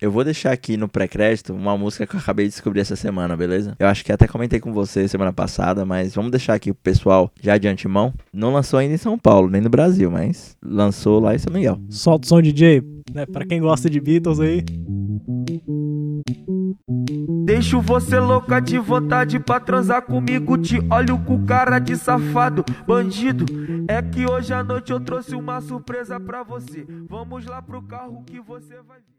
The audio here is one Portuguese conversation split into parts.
Eu vou deixar aqui no pré-crédito uma música que eu acabei de descobrir essa semana, beleza? Eu acho que até comentei com você semana passada, mas vamos deixar aqui pro pessoal já de antemão. Não lançou ainda em São Paulo, nem no Brasil, mas lançou lá em São Miguel. Solta o som DJ, né? Pra quem gosta de Beatles aí. Deixo você louca de vontade pra transar comigo. Te olho com cara de safado, bandido. É que hoje à noite eu trouxe uma surpresa pra você. Vamos lá pro carro que você vai ver.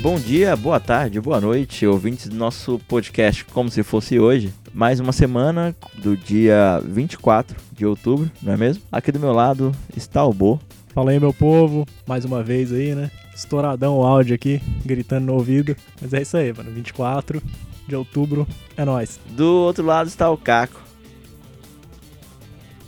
Bom dia, boa tarde, boa noite, ouvintes do nosso podcast Como Se Fosse Hoje. Mais uma semana do dia 24 de outubro, não é mesmo? Aqui do meu lado está o Bo. Fala aí, meu povo. Mais uma vez aí, né? Estouradão o áudio aqui, gritando no ouvido. Mas é isso aí, mano. 24 de outubro, é nóis. Do outro lado está o Caco.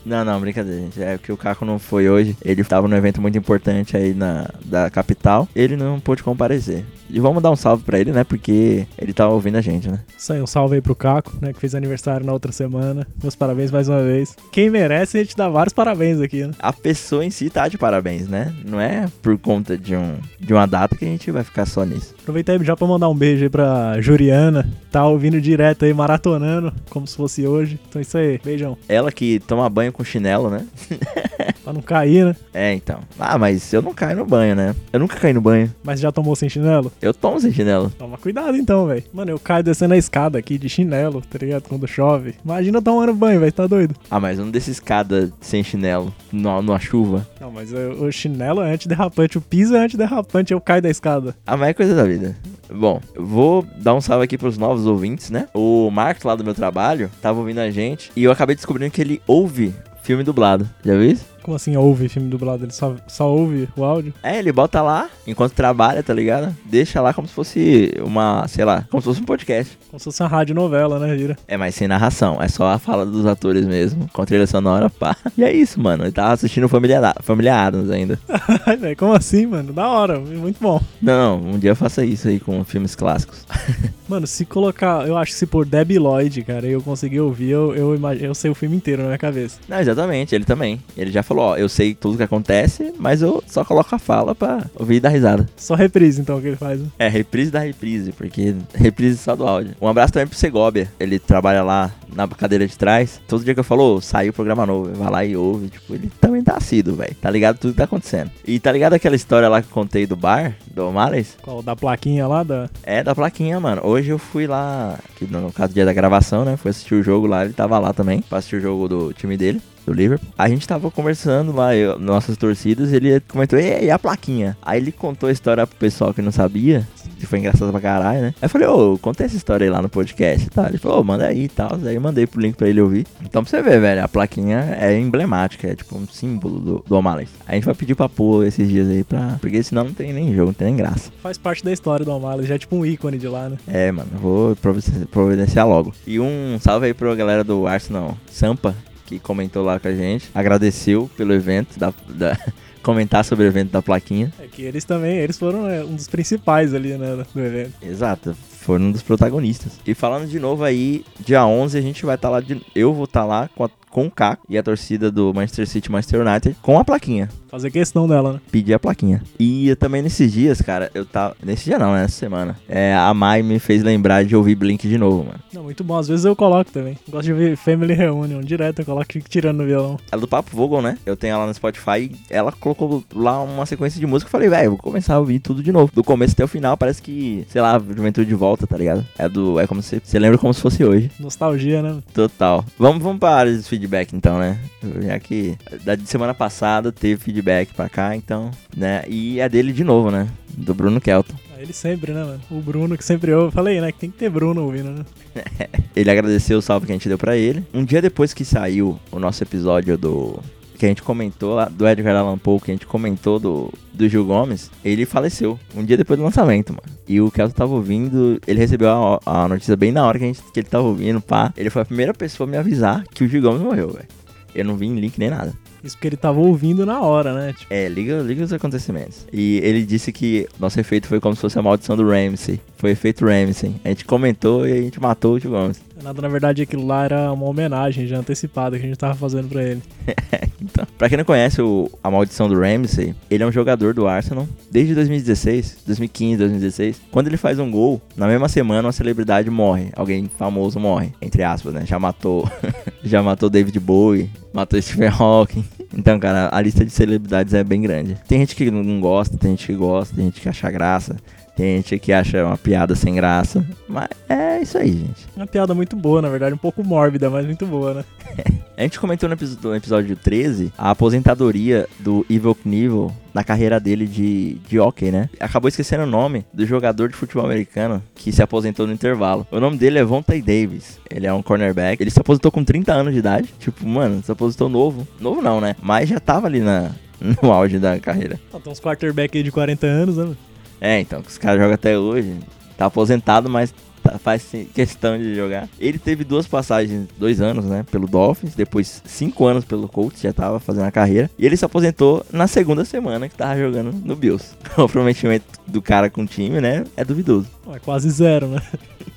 Não, não, brincadeira, gente. É que o Caco não foi hoje. Ele estava num evento muito importante aí na da capital. Ele não pôde comparecer. E vamos dar um salve pra ele, né? Porque ele tá ouvindo a gente, né? Isso aí, um salve aí pro Caco, né? Que fez aniversário na outra semana. Meus parabéns mais uma vez. Quem merece, a gente dá vários parabéns aqui, né? A pessoa em si tá de parabéns, né? Não é por conta de, um, de uma data que a gente vai ficar só nisso. Aproveitar aí já pra mandar um beijo aí pra Juriana. Tá ouvindo direto aí, maratonando, como se fosse hoje. Então é isso aí, beijão. Ela que toma banho com chinelo, né? Pra não cair, né? É, então. Ah, mas eu não caio no banho, né? Eu nunca caí no banho. Mas já tomou sem chinelo? Eu tomo sem chinelo. Toma cuidado então, velho. Mano, eu caio descendo a escada aqui de chinelo, tá ligado? Quando chove. Imagina eu tomando banho, velho. Tá doido? Ah, mas eu não desço escada sem chinelo, no- numa chuva. Não, mas o, o chinelo é antiderrapante, o piso é antiderrapante, eu caio da escada. Ah, mas é coisa da vida. Bom, vou dar um salve aqui pros novos ouvintes, né? O Marcos lá do meu trabalho tava ouvindo a gente e eu acabei descobrindo que ele ouve filme dublado. Já viu isso? Como assim ouve filme dublado? Ele só, só ouve o áudio? É, ele bota lá enquanto trabalha, tá ligado? Deixa lá como se fosse uma, sei lá, como se fosse um podcast. Como se fosse uma rádio novela, né, Gira? É, mas sem narração, é só a fala dos atores mesmo, com trilha sonora, pá. E é isso, mano. Ele tava assistindo Família, Família Adams ainda. Ai, velho, como assim, mano? Da hora, muito bom. Não, um dia eu faça isso aí com filmes clássicos. Mano, se colocar, eu acho que se por Debbie Lloyd, cara, e eu conseguir ouvir, eu, eu, eu sei o filme inteiro na minha cabeça. Não, exatamente, ele também. Ele já falou, ó, eu sei tudo que acontece, mas eu só coloco a fala pra ouvir e dar risada. Só reprise, então, que ele faz. né? É, reprise da reprise, porque reprise só do áudio. Um abraço também pro Segóbia. Ele trabalha lá na cadeira de trás. Todo dia que eu falo, "Ô, saiu o programa novo, vai lá e ouve. Tipo, ele também tá assíduo, velho. Tá ligado tudo que tá acontecendo. E tá ligado aquela história lá que eu contei do bar, do O'Malley's? Qual, da plaquinha lá, da... É, da plaquinha, mano. Hoje eu fui lá, que no caso do dia da gravação, né? Fui assistir o jogo lá, ele tava lá também, pra assistir o jogo do time dele. Do Liverpool. A gente tava conversando lá, eu- nossas torcidas, ele comentou, e, e a plaquinha? Aí ele contou a história pro pessoal que não sabia, que foi engraçado pra caralho, né? Aí eu falei, ô, conta essa história aí lá no podcast e tal. Ele falou, ô, manda aí e tal. Aí eu mandei pro link pra ele ouvir. Então pra você ver, velho, a plaquinha é emblemática, é tipo um símbolo do, do O'Malley. A gente vai pedir pra pôr esses dias aí pra. Porque senão não tem nem jogo, não tem nem graça. Faz parte da história do O'Malley, já é tipo um ícone de lá, né? É, mano, vou providenciar- providenciar logo. E um salve aí pra galera do Arsenal Sampa, que comentou lá com a gente. Agradeceu pelo evento, da, da- comentar sobre o evento da plaquinha. É que eles também, eles foram é, um dos principais ali, né, do evento. Exato, foram um dos protagonistas. E falando de novo aí, dia 11 a gente vai estar lá, de, eu vou estar lá com, a- com o Caco e a torcida do Manchester City Manchester United com a plaquinha. Fazer questão dela, né? pedir a plaquinha. E eu também nesses dias, cara, eu tava. Nesse dia não, né? Nessa semana. É, a Mai me fez lembrar de ouvir Blink de novo, mano. Não, muito bom. Às vezes eu coloco também. Gosto de ouvir Family Reunion direto, eu coloco tirando no violão. Ela do Papo Vogel, né? Eu tenho ela no Spotify. Ela colocou lá uma sequência de música. Eu falei, velho, vou começar a ouvir tudo de novo. Do começo até o final, parece que, sei lá, Juventude de volta, tá ligado? É do. É como se. Você lembra como se fosse hoje. Nostalgia, né? Total. Vamos, vamos pra área de feedback então, né? Já que da semana passada teve feedback pra cá, então, né? E é dele de novo, né? Do Bruno Kelton. Ah, Ele sempre, né, mano? O Bruno que sempre ouve. Falei, né? Que tem que ter Bruno ouvindo, né? Ele agradeceu o salve que a gente deu pra ele. Um dia depois que saiu o nosso episódio do. Que a gente comentou lá, do Edgar Allan Poe, que a gente comentou do, do Gil Gomes, ele faleceu. Um dia depois do lançamento, mano. E o Kelton tava ouvindo, ele recebeu a, a notícia bem na hora que, a gente, que ele tava ouvindo, pá. Ele foi a primeira pessoa a me avisar que o Gil Gomes morreu, velho. Eu não vi em link nem nada. Isso porque ele tava ouvindo na hora, né? Tipo, É, liga, liga os acontecimentos. E ele disse que nosso efeito foi como se fosse a maldição do Ramsey. Foi efeito Ramsey. A gente comentou e a gente matou o Gil Gomes. Nada, na verdade, aquilo lá era uma homenagem já antecipada que a gente tava fazendo pra ele. Então, pra quem não conhece o, a maldição do Ramsey, ele é um jogador do Arsenal desde 2016, 2015, 2016. Quando ele faz um gol, na mesma semana uma celebridade morre. Alguém famoso morre, entre aspas, né? Já matou, já matou David Bowie, matou Stephen Hawking. Então, cara, a lista de celebridades é bem grande. Tem gente que não gosta, tem gente que gosta, tem gente que acha graça. Tem gente que acha uma piada sem graça. Mas é isso aí, gente. Uma piada muito boa, na verdade, um pouco mórbida, mas muito boa, né? A gente comentou no episódio, no episódio 13 a aposentadoria do Evil Knievel na carreira dele de, de hockey, né? Acabou esquecendo o nome do jogador de futebol americano que se aposentou no intervalo. O nome dele é Vontae Davis. Ele é um cornerback. Ele se aposentou com 30 anos de idade. Tipo, mano, se aposentou novo. Novo não, né? Mas já tava ali na, no auge da carreira. Tem uns quarterback aí de 40 anos, né? É, então, os caras jogam até hoje. Tá aposentado, mas tá- faz questão de jogar. Ele teve duas passagens, dois anos, né, pelo Dolphins, depois cinco anos pelo Colts, já tava fazendo a carreira. E ele se aposentou na segunda semana que tava jogando no Bills. O comprometimento do cara com o time, né, é duvidoso. É quase zero, né?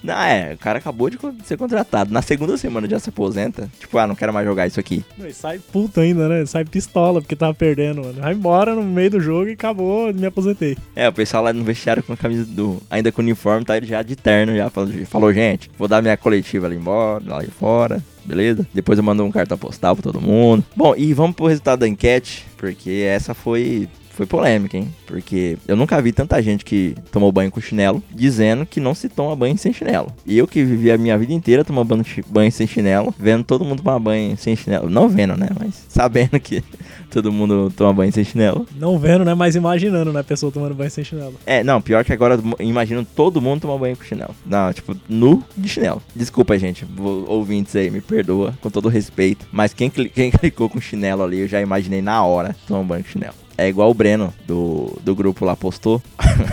Não, é, o cara acabou de ser contratado. Na segunda semana já se aposenta. Tipo, ah, não quero mais jogar isso aqui. E sai puto ainda, né? Sai pistola porque tava perdendo, mano. Vai embora no meio do jogo e acabou, me aposentei. É, o pessoal lá no vestiário com a camisa do. Ainda com o uniforme, tá ele já de terno, já falou, gente, vou dar minha coletiva ali embora, lá fora, beleza? Depois eu mando um cartão postal pra todo mundo. Bom, e vamos pro resultado da enquete, porque essa foi. Foi polêmica, hein? Porque eu nunca vi tanta gente que tomou banho com chinelo dizendo que não se toma banho sem chinelo. E eu que vivi a minha vida inteira tomando banho banho sem chinelo, vendo todo mundo tomar banho sem chinelo. Não vendo, né? Mas sabendo que todo mundo toma banho sem chinelo. Não vendo, né? Mas imaginando, né? A pessoa tomando banho sem chinelo. É, não, pior que agora imagino todo mundo tomar banho com chinelo. Não, tipo, nu de chinelo. Desculpa, gente, ouvintes aí, me perdoa, com todo respeito. Mas quem, quem clicou com chinelo ali, eu já imaginei na hora tomar banho com chinelo. É igual o Breno, do, do grupo lá, postou.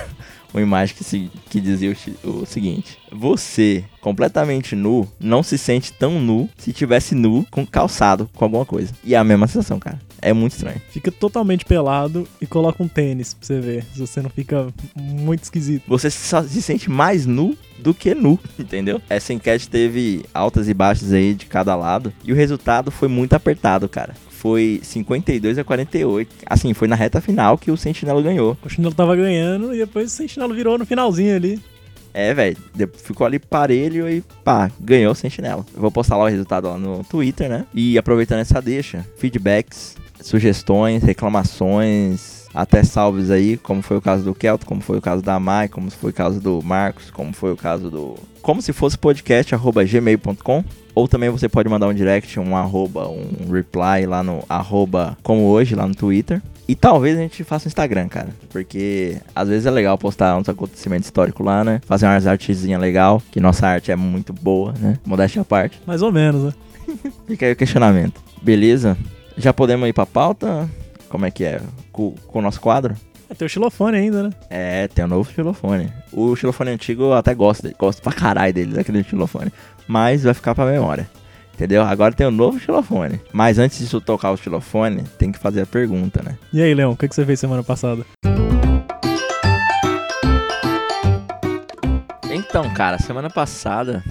Uma imagem que, se- que dizia o, o seguinte: Você, completamente nu, não se sente tão nu se tivesse nu com calçado com alguma coisa. E é a mesma sensação, cara. É muito estranho. Fica totalmente pelado e coloca um tênis pra você ver. Se você não fica muito esquisito. você só se sente mais nu do que nu, entendeu? Essa enquete teve altas e baixas aí de cada lado e o resultado foi muito apertado, cara. Foi 52 a 48. Assim, foi na reta final que o Sentinela ganhou. O chinelo tava ganhando e depois o sentinelo virou no finalzinho ali. É, velho, ficou ali parelho e pá, ganhou o Sentinela. Eu vou postar lá o resultado lá no Twitter, né? E aproveitando essa deixa, feedbacks, sugestões, reclamações, até salves aí, como foi o caso do Kelto, como foi o caso da Mai, como foi o caso do Marcos, como foi o caso do. Como se fosse podcast, arroba gmail.com. Ou também você pode mandar um direct, um arroba, um reply lá no arroba como hoje, lá no Twitter. E talvez a gente faça um Instagram, cara. Porque às vezes é legal postar uns acontecimentos históricos lá, né? Fazer umas artezinhas legal, que nossa arte é muito boa, né? Modéstia à parte. Mais ou menos, né? Fica aí o questionamento. Beleza? Já podemos ir pra pauta? Como é que é? Com, com o nosso quadro? É, tem o xilofone ainda, né? É, tem o novo xilofone. O xilofone antigo eu até gosto dele. Gosto pra caralho dele, daquele xilofone. Mas vai ficar pra memória. Entendeu? Agora tem o novo xilofone. Mas antes de eu tocar o xilofone, tem que fazer a pergunta, né? E aí, Leão, o que, que você fez semana passada? Então, cara, semana passada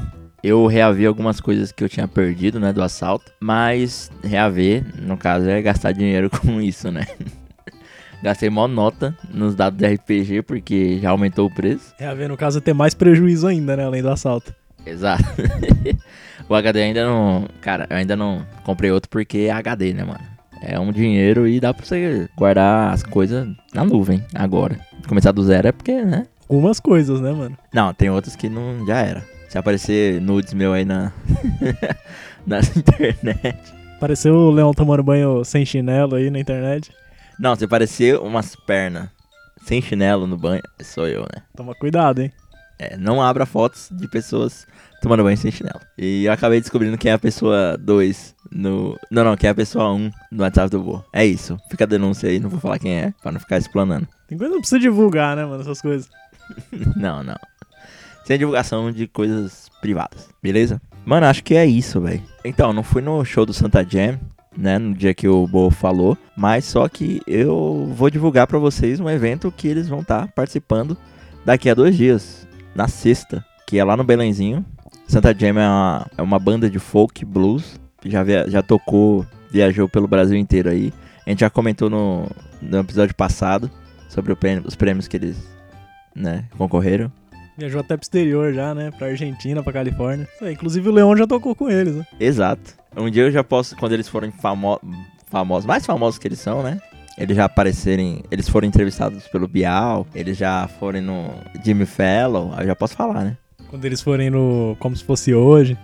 eu reavi algumas coisas que eu tinha perdido, né, do assalto. Mas reaver, no caso, é gastar dinheiro com isso, né? Gastei mó nota nos dados do RPG porque já aumentou o preço. É, a ver, no caso, é ter mais prejuízo ainda, né? Além do assalto. Exato. o HD ainda não. Cara, eu ainda não comprei outro porque é HD, né, mano? É um dinheiro e dá pra você guardar as coisas na nuvem agora. Começar do zero é porque, né? Algumas coisas, né, mano? Não, tem outros que não já era. Se aparecer nudes meu aí na. internet. Apareceu o Leão tomando banho sem chinelo aí na internet. Não, se aparecer umas pernas sem chinelo no banho, sou eu, né? Toma cuidado, hein? É, não abra fotos de pessoas tomando banho sem chinelo. E eu acabei descobrindo quem é a pessoa 2 no. Não, não, quem é a pessoa 1 um no WhatsApp do Boa. É isso. Fica a denúncia aí, não vou falar quem é, pra não ficar explanando. Tem coisa que não precisa divulgar, né, mano? Essas coisas. não, não. Sem divulgação de coisas privadas, beleza? Mano, acho que é isso, velho. Então, não fui no show do Santa Jam, né? No dia que o Bo falou. Mas só que eu vou divulgar pra vocês um evento que eles vão estar participando daqui a dois dias. Na sexta, que é lá no Belenzinho. Santa Jam é uma, é uma banda de folk blues. Já, via- já tocou, viajou pelo Brasil inteiro aí. A gente já comentou no, no episódio passado sobre prêmio- os prêmios que eles né, concorreram. Viajou até pro exterior já, né? Pra Argentina, pra Califórnia. Inclusive o Leon já tocou com eles, né? Exato. Um dia eu já posso, quando eles forem famo famosos, mais famosos que eles são, né? Eles já aparecerem, eles foram entrevistados pelo Bial, eles já forem no Jimmy Fallon, aí eu já posso falar, né? Quando eles forem no. Como se fosse hoje.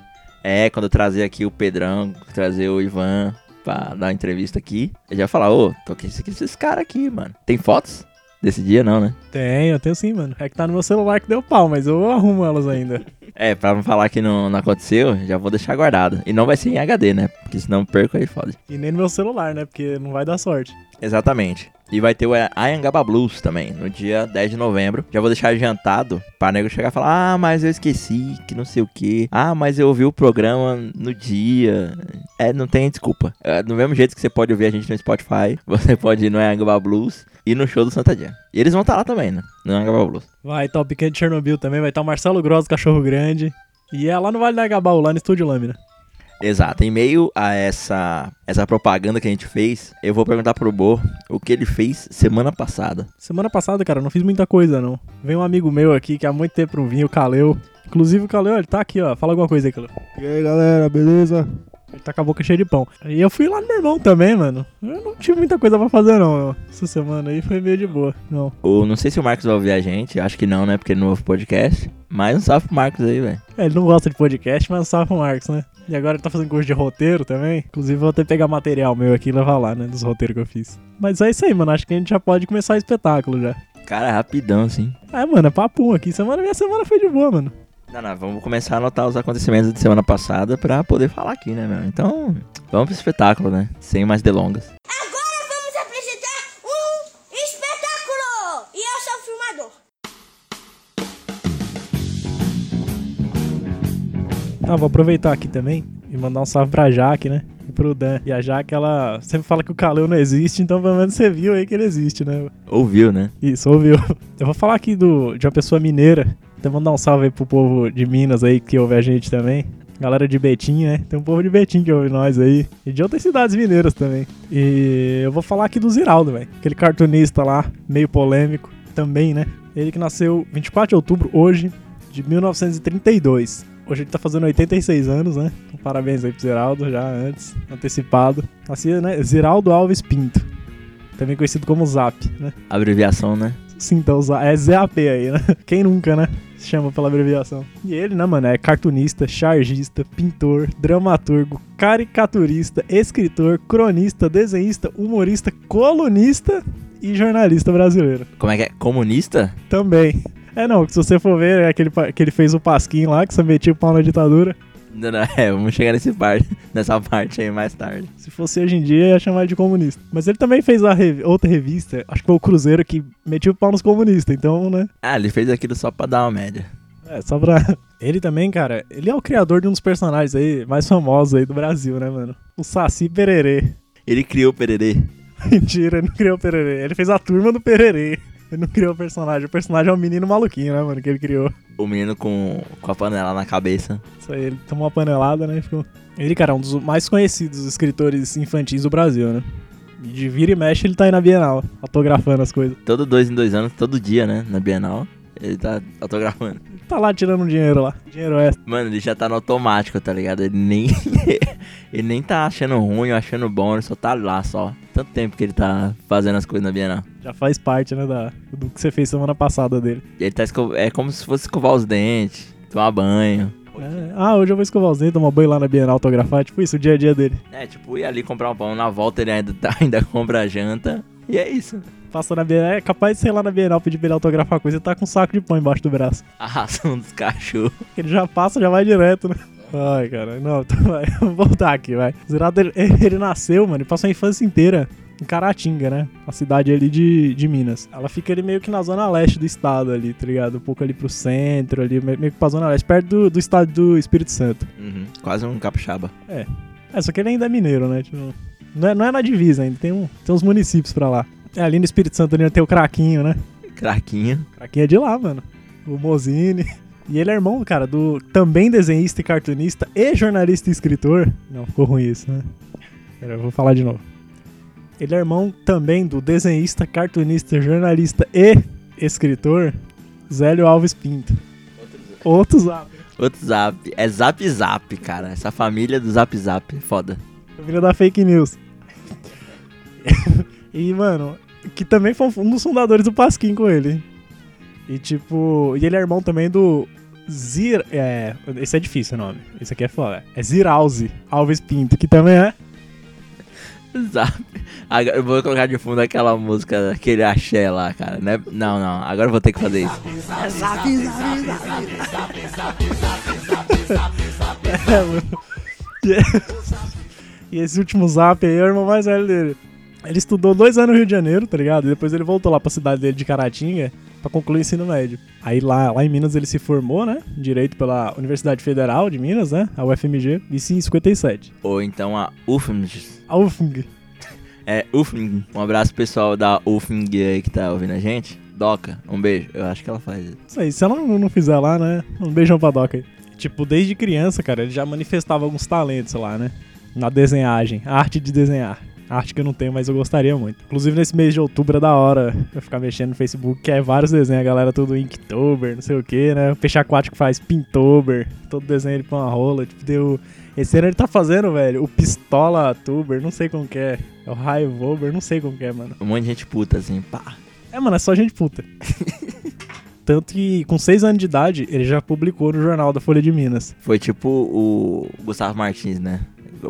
É, quando eu trazer aqui o Pedrão, trazer o Ivan pra dar uma entrevista aqui, eu já falar, ô, toquei isso aqui esses caras aqui, mano. Tem fotos desse dia, não, né? Tenho, eu tenho sim, mano. É que tá no meu celular que deu pau, mas eu arrumo elas ainda. É, pra não falar que não, não aconteceu, já vou deixar guardado. E não vai ser em HD, né? Porque senão perco aí foda. E nem no meu celular, né? Porque não vai dar sorte. Exatamente. E vai ter o Ayangaba Blues também, no dia 10 de novembro. Já vou deixar adiantado pra nego chegar e falar: Ah, mas eu esqueci, que não sei o que. Ah, mas eu ouvi o programa no dia. É, não tem desculpa. É, do mesmo jeito que você pode ouvir a gente no Spotify, você pode ir no Ayangaba Blues e no show do Santa Jam. E eles vão estar lá também, né? No Ayangaba Blues. Vai estar o Pequeno de Chernobyl também, vai estar o Marcelo Gross, Cachorro Grande. E é lá no Vale da Gabaú, lá no Estúdio Lâmina. Exato. Em meio a essa, essa propaganda que a gente fez, eu vou perguntar pro Bo o que ele fez semana passada. Semana passada, cara, eu não fiz muita coisa, não. Veio um amigo meu aqui que há muito tempo não vinha, o Caleu. Inclusive o Caleu, ele tá aqui, ó. Fala alguma coisa aí, Caleu. E aí galera, beleza? Ele tá com a boca cheia de pão. E eu fui lá no meu irmão também, mano. Eu não tive muita coisa pra fazer, não. Essa semana aí foi meio de boa. Não. Ou não sei se o Marcos vai ouvir a gente, acho que não, né? Porque ele não ouve podcast. Mas um salve pro Marcos aí, velho. É, ele não gosta de podcast, mas salve pro Marcos, né? E agora ele tá fazendo curso de roteiro também. Inclusive, eu vou até pegar material meu aqui e levar lá, né? Dos roteiros que eu fiz. Mas é isso aí, mano. Acho que a gente já pode começar o espetáculo já. Cara, rapidão, assim. É, mano, é papum aqui. Semana, minha semana foi de boa, mano. Não, não, vamos começar a anotar os acontecimentos de semana passada pra poder falar aqui, né, meu? Então, vamos pro espetáculo, né? Sem mais delongas. Agora vamos apresentar um espetáculo! E eu sou o filmador. Ah, vou aproveitar aqui também e mandar um salve pra Jaque, né? E pro Dan. E a Jaque, ela sempre fala que o Caleu não existe, então pelo menos você viu aí que ele existe, né? Ouviu, né? Isso, ouviu. Eu vou falar aqui do, de uma pessoa mineira. Então mandar um salve aí pro povo de Minas aí que ouve a gente também. Galera de Betim, né? Tem um povo de Betim que ouve nós aí. E de outras cidades mineiras também. E eu vou falar aqui do Ziraldo, velho. Aquele cartunista lá, meio polêmico também, né? Ele que nasceu 24 de outubro, hoje, de 1932. Hoje ele tá fazendo 86 anos, né? Então, parabéns aí pro Ziraldo, já antes, antecipado. Nascia, né? Ziraldo Alves Pinto. Também conhecido como Zap, né? Abreviação, né? Sim, então za- é ZAP aí, né? Quem nunca, né? Se chama pela abreviação. E ele, né, mano, é cartunista, chargista, pintor, dramaturgo, caricaturista, escritor, cronista, desenhista, humorista, colunista e jornalista brasileiro. Como é que é? Comunista? Também. É, não, se você for ver, é aquele que ele fez o pasquinho lá, que você metia o pau na ditadura. Não, não, é, vamos chegar nesse parte, nessa parte aí mais tarde. Se fosse hoje em dia, ia chamar de comunista. Mas ele também fez a rev- outra revista, acho que foi o Cruzeiro, que metia o pau nos comunistas, então, né? Ah, ele fez aquilo só pra dar uma média. É, só pra. Ele também, cara, ele é o criador de um dos personagens aí mais famosos aí do Brasil, né, mano? O Saci Pererê. Ele criou o Pererê. Mentira, ele não criou o Pererê. Ele fez a turma do Pererê. Ele não criou o personagem. O personagem é um menino maluquinho, né, mano? Que ele criou. O menino com, com a panela na cabeça. Isso aí, ele tomou uma panelada, né? e Ficou... Ele, cara, é um dos mais conhecidos escritores infantis do Brasil, né? De vira e mexe, ele tá aí na Bienal, autografando as coisas. Todo dois em dois anos, todo dia, né? Na Bienal. Ele tá autografando. Tá lá tirando um dinheiro lá. Dinheiro extra. Mano, ele já tá no automático, tá ligado? Ele nem. ele nem tá achando ruim achando bom, ele só tá lá só. Tanto tempo que ele tá fazendo as coisas na Bienal. Já faz parte, né, da, do que você fez semana passada dele. E ele tá. É como se fosse escovar os dentes, tomar banho. É, ah, hoje eu vou escovar os dentes, tomar banho lá na Bienal autografar. Tipo isso, o dia a dia dele. É, tipo, ir ali comprar um pão, na volta ele ainda, tá, ainda compra a janta. E é isso. Passa na Bienal, é capaz de ser lá na Bienal pedir pra ele autografar coisa e tá com um saco de pão embaixo do braço. A ração dos cachorros. Ele já passa, já vai direto, né? Ai, cara, não, então vai, vamos voltar aqui, vai. Zerado, ele, ele nasceu, mano, e passou a infância inteira em Caratinga, né? A cidade ali de, de Minas. Ela fica ali meio que na zona leste do estado ali, tá ligado? Um pouco ali pro centro, ali, meio que pra zona leste, perto do, do estado do Espírito Santo. Uhum, quase um capixaba. É, só que ele ainda é mineiro, né? Tipo, não, é, não é na divisa ainda, tem, um, tem uns municípios pra lá. É, ali no Espírito Santo ali tem o Craquinho, né? Craquinho. Craquinho é de lá, mano. O Mozine. E ele é irmão, cara, do também desenhista e cartunista e jornalista e escritor. Não, ficou ruim isso, né? Pera, eu vou falar de novo. Ele é irmão também do desenhista, cartunista, jornalista e escritor Zélio Alves Pinto. Outro zap. Outro zap. É zap zap, cara. Essa família do zap zap. Foda. Família da fake news. e, mano, que também foi um dos fundadores do Pasquim com ele. E tipo, e ele é irmão também do Zir. É, esse é difícil o nome. Esse aqui é foda. É Ziralzi Alves Pinto, que também é. Zap. Agora eu vou colocar de fundo aquela música, aquele axé lá, cara. Né? Não, não. Agora eu vou ter que fazer isso. E esse último zap aí é o irmão mais velho dele. Ele estudou dois anos no Rio de Janeiro, tá ligado? E depois ele voltou lá pra cidade dele de Caratinga pra concluir o ensino médio. Aí lá, lá em Minas ele se formou, né? Direito pela Universidade Federal de Minas, né? A UFMG. Isso em 57. Ou então a UFMG. A UFMG. É, UFMG. Um abraço pessoal da UFMG aí que tá ouvindo a gente. Doca, um beijo. Eu acho que ela faz isso. Isso aí, se ela não não fizer lá, né? Um beijão pra Doca aí. Tipo, desde criança, cara, ele já manifestava alguns talentos lá, né? Na desenhagem, a arte de desenhar. Arte que eu não tenho, mas eu gostaria muito. Inclusive, nesse mês de outubro é da hora eu ficar mexendo no Facebook, que é vários desenhos, a galera tudo Inktober, não sei o que, né? O peixe aquático faz Pintober, todo desenho ele põe uma rola, tipo, deu... Esse ano ele tá fazendo, velho, o Pistola Tuber, não sei como que é. É o Raivober, não sei como que é, mano. Um monte de gente puta, assim, pá. É, mano, é só gente puta. Tanto que com 6 anos de idade, ele já publicou no jornal da Folha de Minas. Foi tipo o Gustavo Martins, né?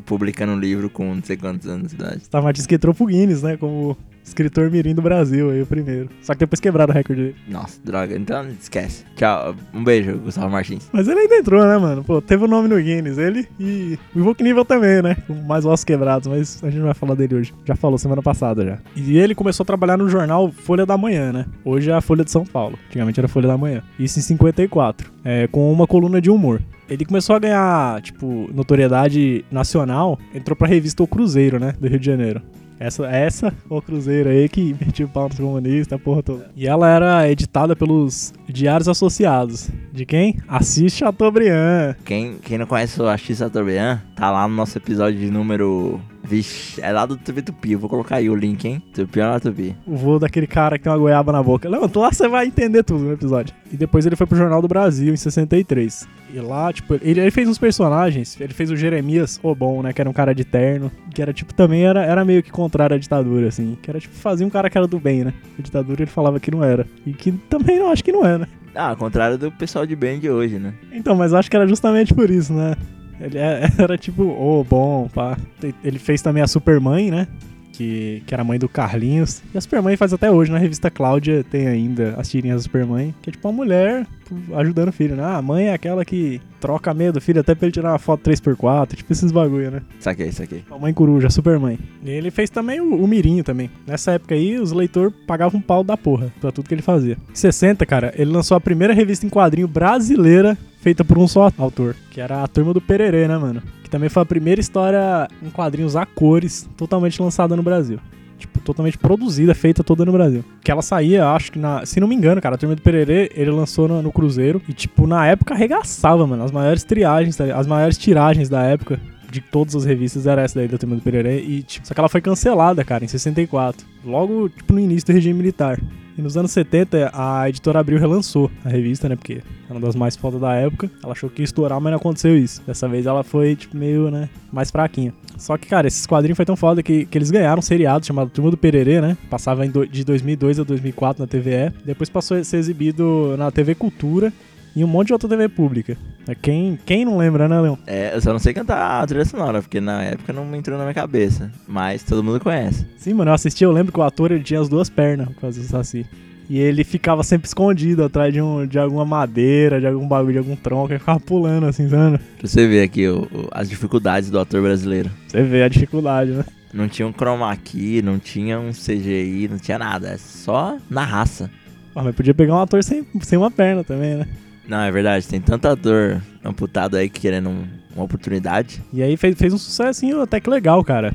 Publicando um livro com não sei quantos anos de idade. Gustavo Martins que entrou pro Guinness, né? Como escritor mirim do Brasil, aí o primeiro. Só que depois quebraram o recorde dele. Nossa, droga. Então esquece. Tchau. Um beijo, Gustavo Martins. Mas ele ainda entrou, né, mano? Pô, teve o nome no Guinness, ele e o Ivo Nível também, né? Com mais ossos quebrados, mas a gente não vai falar dele hoje. Já falou semana passada já. E ele começou a trabalhar no jornal Folha da Manhã, né? Hoje é a Folha de São Paulo. Antigamente era Folha da Manhã. Isso em 54. É, com uma coluna de humor. Ele começou a ganhar, tipo, notoriedade nacional, entrou pra revista O Cruzeiro, né? Do Rio de Janeiro. Essa, essa o Cruzeiro aí que metia o pau nos comunistas, porra toda. E ela era editada pelos Diários Associados. De quem? Assis Chateaubriand. Quem, quem não conhece o Axis Chateaubriand, tá lá no nosso episódio de número. Vixe, é lá do Tupi Tupi. Eu vou colocar aí o link, hein? Tupi ou não Tupi? O voo daquele cara que tem uma goiaba na boca. Levantou lá, você vai entender tudo no episódio. E depois ele foi pro Jornal do Brasil em 63. E lá, tipo, ele, ele fez uns personagens. Ele fez o Jeremias Obon, né? Que era um cara de terno. Que era, tipo, também era, era meio que contrário à ditadura, assim. Que era, tipo, fazia um cara que era do bem, né? A ditadura ele falava que não era. E que também não acho que não é, né? Ah, contrário do pessoal de bem de hoje, né? Então, mas acho que era justamente por isso, né? Ele é- era tipo, ô, bom, pá. Ele fez também a Supermãe, né? Que, que era a mãe do Carlinhos. E a Supermãe faz até hoje, na revista Cláudia tem ainda as tirinhas da Supermãe. Que é tipo uma mulher ajudando o filho, né? Ah, a mãe é aquela que troca meia do filho até pra ele tirar uma foto 3x4. Tipo esses bagulho, né? Saquei, saquei. A mãe coruja, a Supermãe. E ele fez também o, o Mirinho também. Nessa época aí, os leitores pagavam um pau da porra pra tudo que ele fazia. Em 60, cara, ele lançou a primeira revista em quadrinho brasileira feita por um só autor, que era a Turma do Pererê, né, mano? Que também foi a primeira história em quadrinhos a cores totalmente lançada no Brasil. Tipo, totalmente produzida, feita toda no Brasil. Que ela saía, acho que na. Se não me engano, cara, a Turma do Pererê, ele lançou no, no Cruzeiro. E, tipo, na época arregaçava, mano. As maiores triagens, tá as maiores tiragens da época de todas as revistas era essa daí da Turma do Pererê. E, tipo, só que ela foi cancelada, cara, em 64. Logo, tipo, no início do regime militar. E nos anos 70, a editora Abril relançou a revista, né? Porque era uma das mais fodas da época.Ela achou que ia estourar, mas não aconteceu isso. Dessa vez ela foi, tipo, meio, né? Mais fraquinha. Só que, cara, esses quadrinhos foi tão foda que, que eles ganharam um seriado chamado Turma do Pererê, né? Passava do- de 2002 a 2004 na TVE. Depois passou a ser exibido na TV Cultura e um monte de outra TV pública. É, Quem, quem não lembra, né, Leon? É, eu só não sei cantar a trilha sonora, porque na época não entrou na minha cabeça. Mas todo mundo conhece. Sim, mano, eu assisti, eu lembro que o ator ele tinha as duas pernas por causa do Saci. E ele ficava sempre escondido atrás de, um, de alguma madeira, de algum bagulho, de algum tronco, ele ficava pulando assim, sabe? Pra você ver aqui o- o- as dificuldades do ator brasileiro. Você vê a dificuldade, né? Não tinha um chroma key, não tinha um CGI, não tinha nada. É só na raça. Pô, mas podia pegar um ator sem, sem uma perna também, né? Não, é verdade. Tem tanto ator amputado aí querendo um- uma oportunidade. E aí fez, fez um sucessinho até que legal, cara.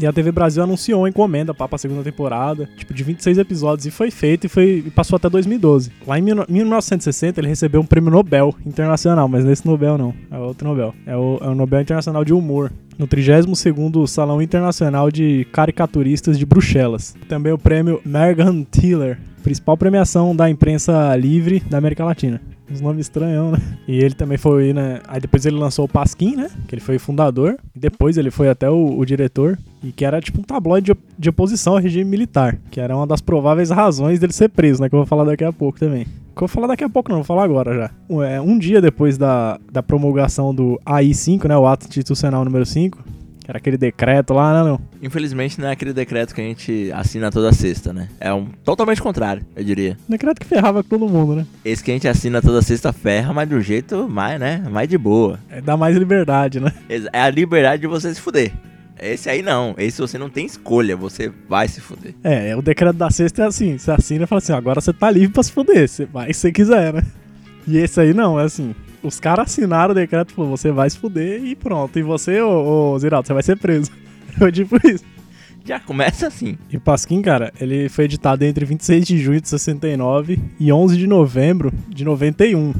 E a TV Brasil anunciou uma encomenda pra, pra segunda temporada, tipo, de 26 episódios, e foi feito e, foi, e passou até 2012. Lá em mil- 1960 ele recebeu um prêmio Nobel internacional, mas nesse Nobel não, é outro Nobel. É o, é o Nobel Internacional de Humor. No 32º Salão Internacional de Caricaturistas de Bruxelas. Também o prêmio Mergan Tiller, principal premiação da imprensa livre da América Latina. Uns nomes estranhos, né? E ele também foi, né? Aí depois ele lançou o Pasquim, né? Que ele foi fundador. Depois ele foi até o, o diretor. E que era tipo um tabloide de, de oposição ao regime militar. Que era uma das prováveis razões dele ser preso, né? Que eu vou falar daqui a pouco também. Que eu vou falar daqui a pouco, não, vou falar agora já. Um, é, um dia depois da, da promulgação do AI-5, né? O Ato Institucional número 5. Era aquele decreto lá, né, não? Infelizmente não é aquele decreto que a gente assina toda sexta, né? É um totalmente contrário, eu diria. Decreto que ferrava com todo mundo, né? Esse que a gente assina toda sexta ferra, mas de um jeito mais, né? Mais de boa. É, dá mais liberdade, né? É a liberdade de você se fuder. Esse aí não. Esse você não tem escolha, você vai se fuder. É, o decreto da sexta é assim, você assina e fala assim, agora você tá livre pra se fuder, você vai se quiser, né? E esse aí não, é assim, os caras assinaram o decreto e falou, você vai se fuder e pronto. E você, ô, ô Ziraldo, você vai ser preso. Foi tipo isso. Já começa assim. E o Pasquim, cara, ele foi editado entre 26 de junho de 69 e 11 de novembro de 91.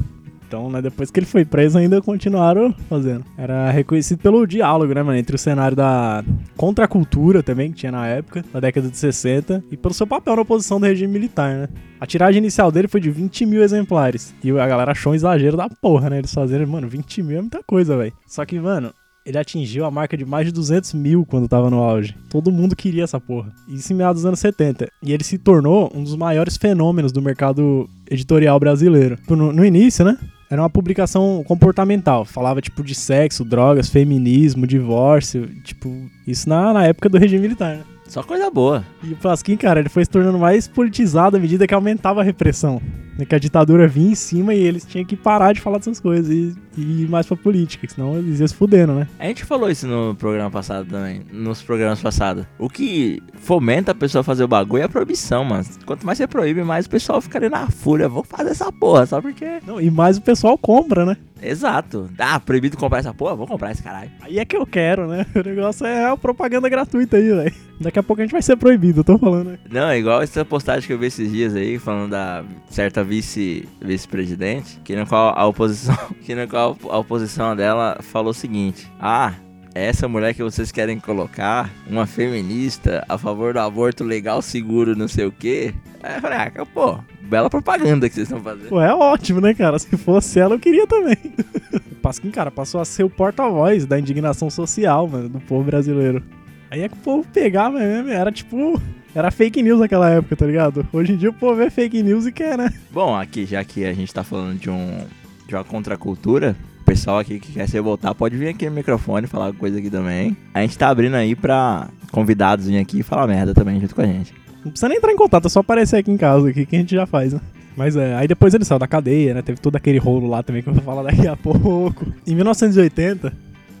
Então, né, depois que ele foi preso, ainda continuaram fazendo. Era reconhecido pelo diálogo, né, mano, entre o cenário da contracultura também, que tinha na época, da década de 60, e pelo seu papel na oposição do regime militar, né. A tiragem inicial dele foi de 20 mil exemplares. E a galera achou um exagero da porra, né, eles fazerem, mano, 20 mil é muita coisa, velho. Só que, mano, ele atingiu a marca de mais de 200 mil quando tava no auge. Todo mundo queria essa porra. Isso em meados dos anos 70. E ele se tornou um dos maiores fenômenos do mercado editorial brasileiro. No, no início, né? Era uma publicação comportamental. Falava, tipo, de sexo, drogas, feminismo, divórcio. Tipo, isso na, na época do regime militar, né? Só coisa boa. E o Pasquim, cara, ele foi se tornando mais politizado à medida que aumentava a repressão. Né, Que a ditadura vinha em cima e eles tinham que parar de falar dessas coisas e, e ir mais pra política, senão eles iam se fudendo, né? A gente falou isso no programa passado também, nos programas passados. O que fomenta a pessoa a fazer o bagulho é a proibição, mano. Quanto mais você proíbe, mais o pessoal ficaria na fúria. Vou fazer essa porra, só porque. Não, e mais o pessoal compra, né? Exato. Ah, proibido comprar essa porra? Vou comprar esse caralho. Aí é que eu quero, né? O negócio é a propaganda gratuita aí, velho. Daqui a pouco a gente vai ser proibido, eu tô falando, né? Não, é igual essa postagem que eu vi esses dias aí, falando da certa vice, vice-presidente, que na qual a oposição, que na qual a oposição dela falou o seguinte: Ah, essa mulher que vocês querem colocar, uma feminista a favor do aborto legal, seguro, não sei o quê. Eu falei, ah, pô, bela propaganda que vocês estão fazendo. Pô, é ótimo, né, cara? Se fosse ela, eu queria também. Pasquim, cara, passou a ser o porta-voz da indignação social, mano, do povo brasileiro. Aí é que o povo pegava mesmo, era tipo... Era fake news naquela época, tá ligado? Hoje em dia o povo é fake news e quer, né? Bom, aqui, já que a gente tá falando de um de uma contracultura, o pessoal aqui que quer se revoltar pode vir aqui no microfone falar coisa aqui também. A gente tá abrindo aí pra convidados vir aqui e falar merda também junto com a gente. Não precisa nem entrar em contato, é só aparecer aqui em casa, aqui, que a gente já faz, né? Mas é, aí depois ele saiu da cadeia, né? Teve todo aquele rolo lá também que eu vou falar daqui a pouco. Em 1980,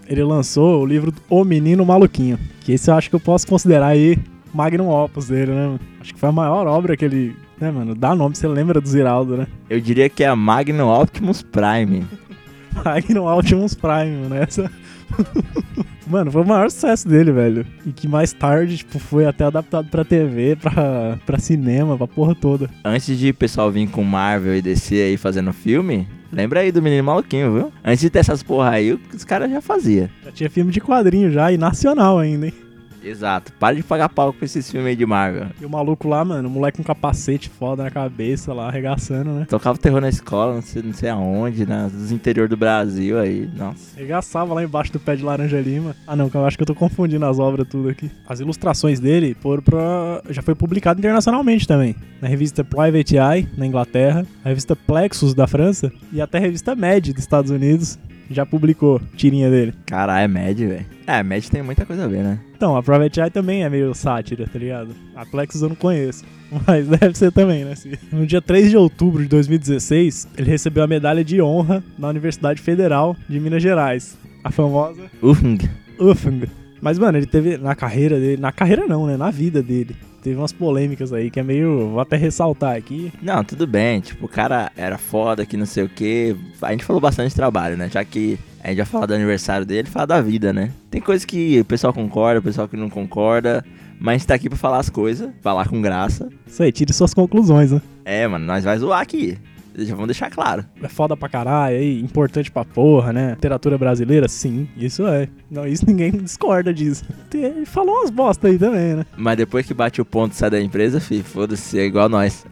ele lançou o livro O Menino Maluquinho. Que esse eu acho que eu posso considerar aí magnum opus dele, né? mano? Acho que foi a maior obra que ele... Né, mano? Dá nome, você lembra do Ziraldo, né? Eu diria que é a Magnum Optimus Prime. Magnum Optimus Prime, mano. Essa... Mano, foi o maior sucesso dele, velho. E que mais tarde, tipo, foi até adaptado pra TV, pra, pra cinema, pra porra toda. Antes de o pessoal vir com Marvel e DC aí fazendo filme, lembra aí do Menino Maluquinho, viu? Antes de ter essas porra aí, os caras já faziam. Já tinha filme de quadrinho já, e nacional ainda, hein? Exato. Para de pagar pau com esses filmes aí de Marvel. E o maluco lá, mano, o moleque com capacete foda na cabeça lá, arregaçando, né? Tocava terror na escola, não sei, não sei aonde, né? Dos interior do Brasil aí, nossa. Arregaçava lá embaixo do pé de laranja lima. Ah, não, eu acho que eu tô confundindo as obras tudo aqui. As ilustrações dele foram pra... já foi publicado internacionalmente também. Na revista Private Eye, na Inglaterra. A revista Plexus, da França. E até a revista Mad, dos Estados Unidos. Já publicou tirinha dele. Caralho, é Mad, velho. É, Mad tem muita coisa a ver, né? Então, a Private Eye também é meio sátira, tá ligado? A Plexus eu não conheço. Mas deve ser também, né? No dia 3 de outubro de 2016, ele recebeu a medalha de honra na Universidade Federal de Minas Gerais. A famosa Ufng. UFNG. Mas, mano, ele teve na carreira dele. Na carreira não, né? Na vida dele. Teve umas polêmicas aí que é meio. Vou até ressaltar aqui. Não, tudo bem, tipo, o cara era foda que não sei o que. A gente falou bastante de trabalho, né? Já que A gente vai falar do aniversário dele, falar da vida, né? Tem coisa que o pessoal concorda, o pessoal que não concorda, mas a gente tá aqui pra falar as coisas, falar com graça. Isso aí, tire suas conclusões, né? É, mano, nós vai zoar aqui. Já vamos deixar claro. É foda pra caralho, aí, importante pra porra, né? Literatura brasileira, sim, isso é. Não, isso ninguém discorda disso. Ele falou umas bosta aí também, né? Mas depois que bate o ponto e sai da empresa, fi, foda-se, é igual nós.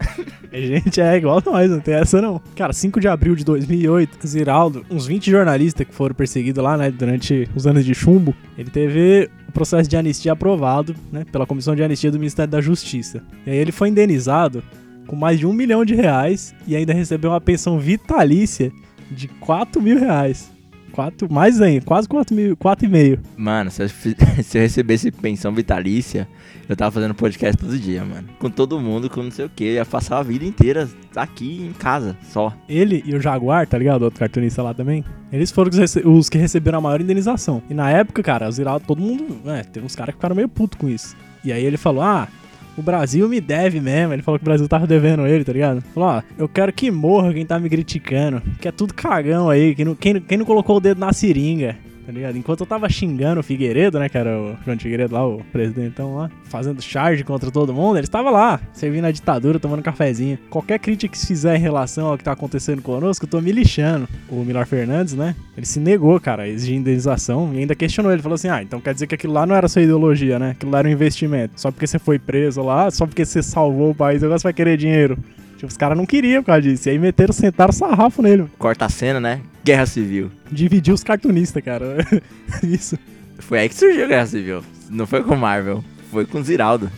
A gente é igual nós, não tem essa não. Cara, 5 de abril de 2008, Ziraldo, uns 20 jornalistas que foram perseguidos lá, né, durante os anos de chumbo, ele teve o processo de anistia aprovado, né, pela Comissão de Anistia do Ministério da Justiça. E aí ele foi indenizado com mais de um milhão de reais e ainda recebeu uma pensão vitalícia de 4 mil reais. Quatro, mais ainda, quase 4 mil, 4,5. Mano, se eu, se eu recebesse pensão vitalícia, eu tava fazendo podcast todo dia, mano. Com todo mundo, com não sei o que. Ia passar a vida inteira aqui em casa, só. Ele e o Jaguar, tá ligado? Outro cartunista lá também. Eles foram os, os que receberam a maior indenização. E na época, cara, o Ziraldo, todo mundo, né, teve uns caras que ficaram meio puto com isso. E aí ele falou, ah, o Brasil me deve mesmo. Ele falou que o Brasil tava devendo ele, tá ligado? Falou, ó, eu quero que morra quem tá me criticando. Que é tudo cagão aí, quem não, quem, quem não colocou o dedo na seringa. Tá ligado? Enquanto eu tava xingando o Figueiredo, né, que era o João Figueiredo lá, o presidentão lá, fazendo charge contra todo mundo, ele estava lá, servindo a ditadura, tomando cafezinho. Qualquer crítica que se fizer em relação ao que tá acontecendo conosco, eu tô me lixando. O Milor Fernandes, né, ele se negou, cara, a exigir indenização e ainda questionou. Ele falou assim: ah, então quer dizer que aquilo lá não era sua ideologia, né? Aquilo lá era um investimento. Só porque você foi preso lá, só porque você salvou o país, agora você vai querer dinheiro. Tipo, os caras não queriam por causa disso. E aí meteram, sentaram sarrafo nele. Corta a cena, né? Guerra Civil. Dividiu os cartunistas, cara. Isso. Foi aí que surgiu a Guerra Civil. Não foi com Marvel, foi com Ziraldo.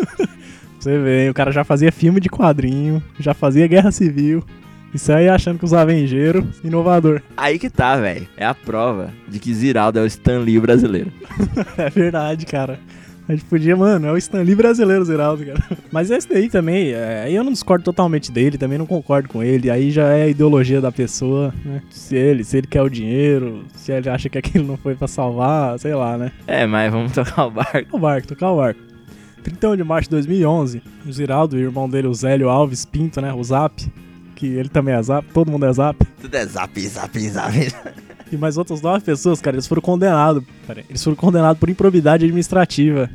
Você vê, o cara já fazia filme de quadrinho, já fazia guerra civil. Isso aí achando que os Avengeiros, inovador. Aí que tá, velho. É a prova de que Ziraldo é o Stan Lee brasileiro. É verdade, cara. A gente podia, mano, é o Stanley brasileiro, Zeraldo, cara. Mas esse daí também, é, aí eu não discordo totalmente dele, também não concordo com ele. Aí já é a ideologia da pessoa, né? Se ele, se ele quer o dinheiro, se ele acha que aquilo não foi pra salvar, sei lá, né? É, mas vamos tocar o barco. Tocar o barco, tocar o barco. 31 de março de 2011, o Ziraldo e o irmão dele, o Zélio Alves Pinto, né? O Zap, que ele também é Zap, todo mundo é Zap. Tudo é zap, zap, zap. E mais outras nove pessoas, cara, eles foram condenados. eles foram condenados por improbidade administrativa.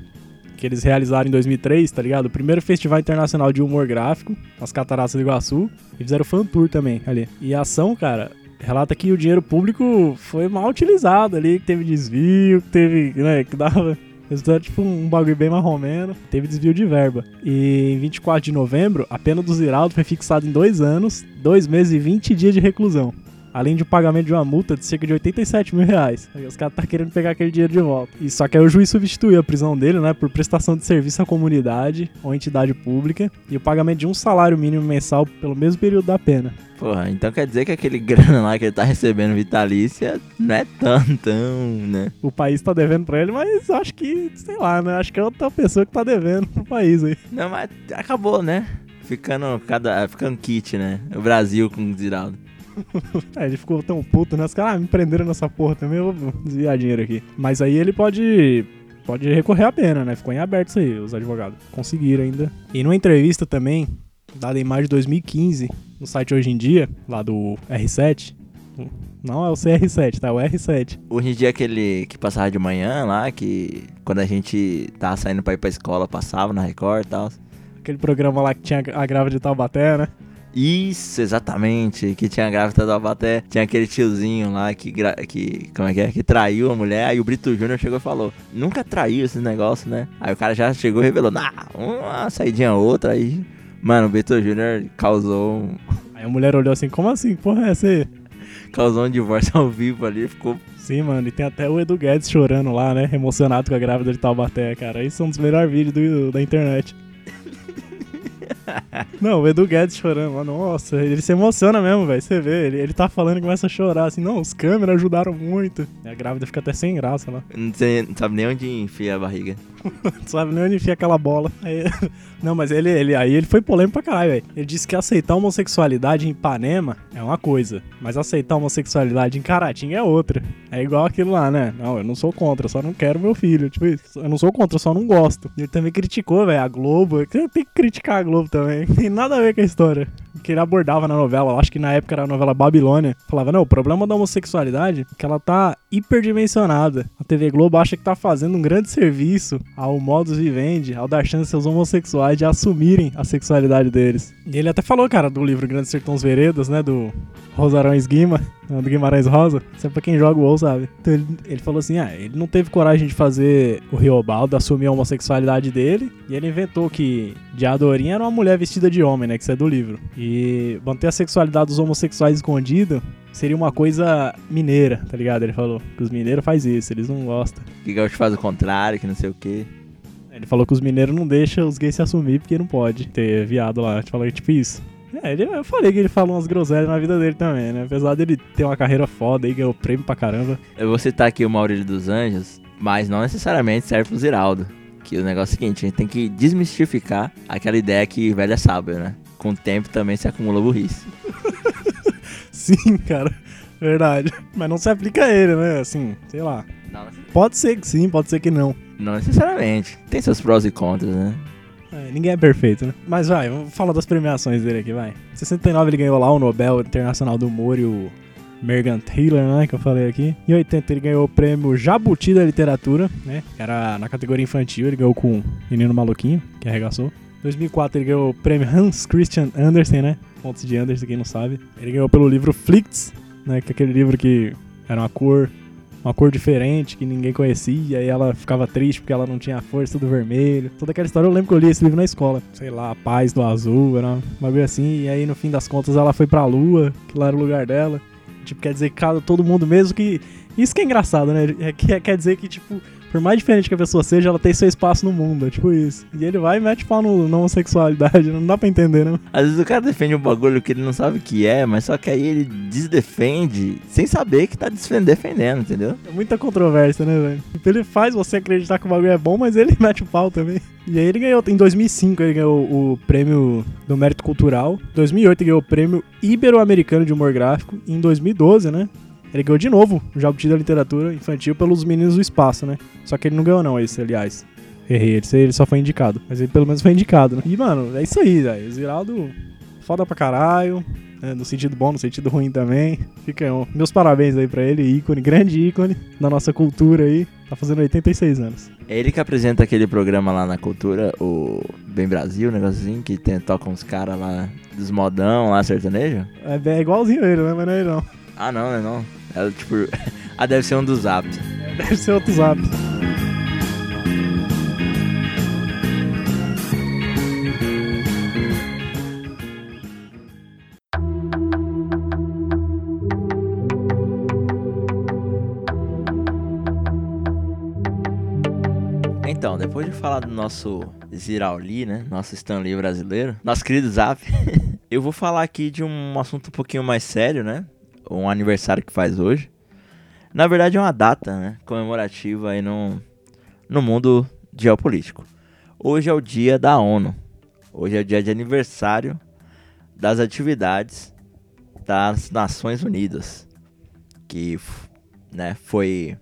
Que eles realizaram em 2003, tá ligado? O primeiro Festival Internacional de Humor Gráfico, nas Cataratas do Iguaçu. E fizeram fan tour também ali. E a ação, cara, relata que o dinheiro público foi mal utilizado ali, que teve desvio, que teve, né, que dava... Resultado tipo um bagulho bem marromeno, teve desvio de verba. E em 24 de novembro, a pena do Ziraldo foi fixada em dois anos, dois meses e 20 dias de reclusão além de o pagamento de uma multa de cerca de 87 mil reais. Os caras tá querendo pegar aquele dinheiro de volta. E só que aí o juiz substituiu a prisão dele, né, por prestação de serviço à comunidade ou entidade pública e o pagamento de um salário mínimo mensal pelo mesmo período da pena. Porra, então quer dizer que aquele grana lá que ele tá recebendo vitalícia não é tão, tão, né? O país tá devendo pra ele, mas acho que, sei lá, né, acho que é outra pessoa que tá devendo pro país aí. Não, mas acabou, né? Ficando cada. Ficando kit, né? O Brasil com o Ziraldo. É, ele ficou tão puto, né? Os caras ah, me prenderam nessa porra também, eu vou desviar dinheiro aqui. Mas aí ele pode. Pode recorrer à pena, né? Ficou em aberto isso aí, os advogados. Conseguiram ainda. E numa entrevista também, dada em maio de 2015, no site Hoje em Dia, lá do R7. Não é o CR7, tá? É o R7. Hoje em dia aquele que passava de manhã lá, que quando a gente tava saindo pra ir pra escola, passava na Record e tal. Aquele programa lá que tinha a grávida de Taubaté, né? Isso, exatamente. Que tinha a grávida do Abaté. Tinha aquele tiozinho lá que, que. Como é que é? Que traiu a mulher. Aí o Brito Júnior chegou e falou: Nunca traiu esse negócio, né? Aí o cara já chegou e revelou: Nah, uma saidinha outra. Aí. Mano, o Brito Júnior causou um, Aí a mulher olhou assim, como assim? Porra, é essa aí? causou um divórcio ao vivo ali. Ficou. Sim, mano, e tem até o Edu Guedes chorando lá, né? Emocionado com a grávida de Taubaté, cara. Isso é um dos melhores vídeos do- da internet. Não, o Edu Guedes chorando nossa, ele se emociona mesmo, velho. Você vê, ele, ele tá falando e começa a chorar, assim, não, os câmeras ajudaram muito. E a grávida fica até sem graça lá. Não, sei- não sabe nem onde enfia a barriga. Não sabe nem onde enfia aquela bola. Aí- não, mas ele, ele, aí ele foi polêmico pra caralho, velho. Ele disse que aceitar a homossexualidade em Ipanema é uma coisa, mas aceitar a homossexualidade em Caratinga é outra. É igual aquilo lá, né? Não, eu não sou contra, só não quero meu filho. Tipo isso. Eu não sou contra, só não gosto. Ele também criticou, velho, a Globo. Tem que criticar a Globo também. Tem nada a ver com a história. que ele abordava na novela, acho que na época era a novela Babilônia, falava, não, o problema da homossexualidade é que ela tá hiperdimensionada. A TV Globo acha que tá fazendo um grande serviço ao modus vivendi, ao dar chance aos homossexuais de assumirem a sexualidade deles. E ele até falou, cara, do livro Grandes Sertões Veredas, né, do Rosarões Guima, do Guimarães Rosa, isso é pra quem joga o WoW, sabe? Então ele, ele falou assim, ah, ele não teve coragem de fazer o Riobaldo assumir a homossexualidade dele, e ele inventou que Diadorinha era uma mulher vestida de homem, né, que isso é do livro. E manter a sexualidade dos homossexuais escondida seria uma coisa mineira, tá ligado? Ele falou que os mineiros faz isso, eles não gostam. Que gaúcho faz o contrário, que não sei o quê. Ele falou que os mineiros não deixam os gays se assumir porque não pode ter viado lá. Ele falou tipo isso. É, ele, eu falei que ele falou umas groselhas na vida dele também, né? Apesar dele ter uma carreira foda e ganhou prêmio pra caramba. Eu vou citar aqui o Maurílio dos Anjos, mas não necessariamente serve pro Ziraldo. Que o negócio é o seguinte, a gente tem que desmistificar aquela ideia que velho é sábio, né? Com o tempo também se acumula burrice. Sim, cara. Verdade. Mas não se aplica a ele, né? Assim, sei lá. Não, Pode ser que sim, pode ser que não. não necessariamente. Tem seus prós e contras, né? É, ninguém é perfeito, né? Mas vai, vamos falar das premiações dele aqui, vai. Em 69 ele ganhou lá o Nobel Internacional do Humor e o Merganthaler, né, que eu falei aqui. Em 80 ele ganhou o prêmio Jabuti da Literatura, né, era na categoria infantil, ele ganhou com o Menino Maluquinho, que arregaçou. Em 2004 ele ganhou o prêmio Hans Christian Andersen, né, Pontos de Andersen, quem não sabe. Ele ganhou pelo livro Flicts, né, que é aquele livro que era uma cor uma cor diferente que ninguém conhecia, e ela ficava triste porque ela não tinha a força do vermelho. Toda aquela história eu lembro que eu li esse livro na escola. Sei lá, a paz do azul, era um bagulho assim, e aí no fim das contas ela foi pra lua, que lá era o lugar dela. Tipo, quer dizer que todo mundo mesmo que. Isso que é engraçado, né? É, que- quer dizer que, tipo, por mais diferente que a pessoa seja, ela tem seu espaço no mundo. É tipo isso. E ele vai e mete pau no, na homossexualidade. Não dá pra entender, né? Às vezes o cara defende um bagulho que ele não sabe o que é, mas só que aí ele desdefende sem saber que tá defendendo, entendeu? É muita controvérsia, né, velho? Então ele faz você acreditar que o bagulho é bom, mas ele mete o pau também. E aí ele ganhou, em 2005 ele ganhou o prêmio do Mérito Cultural. Em 2008 ele ganhou o prêmio Ibero-Americano de Humor Gráfico. E em 2012, né, ele ganhou de novo o Jabuti da Literatura Infantil pelos Meninos do Espaço, né? Só que ele não ganhou não esse, aliás. Errei, ele só foi indicado. Mas ele pelo menos foi indicado, né? E, mano, é isso aí, velho. O Ziraldo, foda pra caralho. né, no sentido bom, no sentido ruim também. Fica meus parabéns aí pra ele, ícone, grande ícone da nossa cultura aí. Tá fazendo 86 anos. É ele que apresenta aquele programa lá na cultura, o Bem Brasil, um negocinho, que tem, toca uns caras lá dos modão lá, sertanejo. É, é igualzinho ele, né? Mas não é ele não. Ah, não, né? Não. É tipo. ah, deve ser um dos zap. Deve ser outro zap. Então, depois de falar do nosso Zirauli, né? Nosso Stanley brasileiro, nosso querido Zap, eu vou falar aqui de um assunto um pouquinho mais sério, né? Um aniversário que faz hoje. Na verdade, é uma data, né? Comemorativa aí no, no mundo geopolítico. Hoje é o dia da ONU. Hoje é o dia de aniversário das atividades das Nações Unidas. Que, né, foi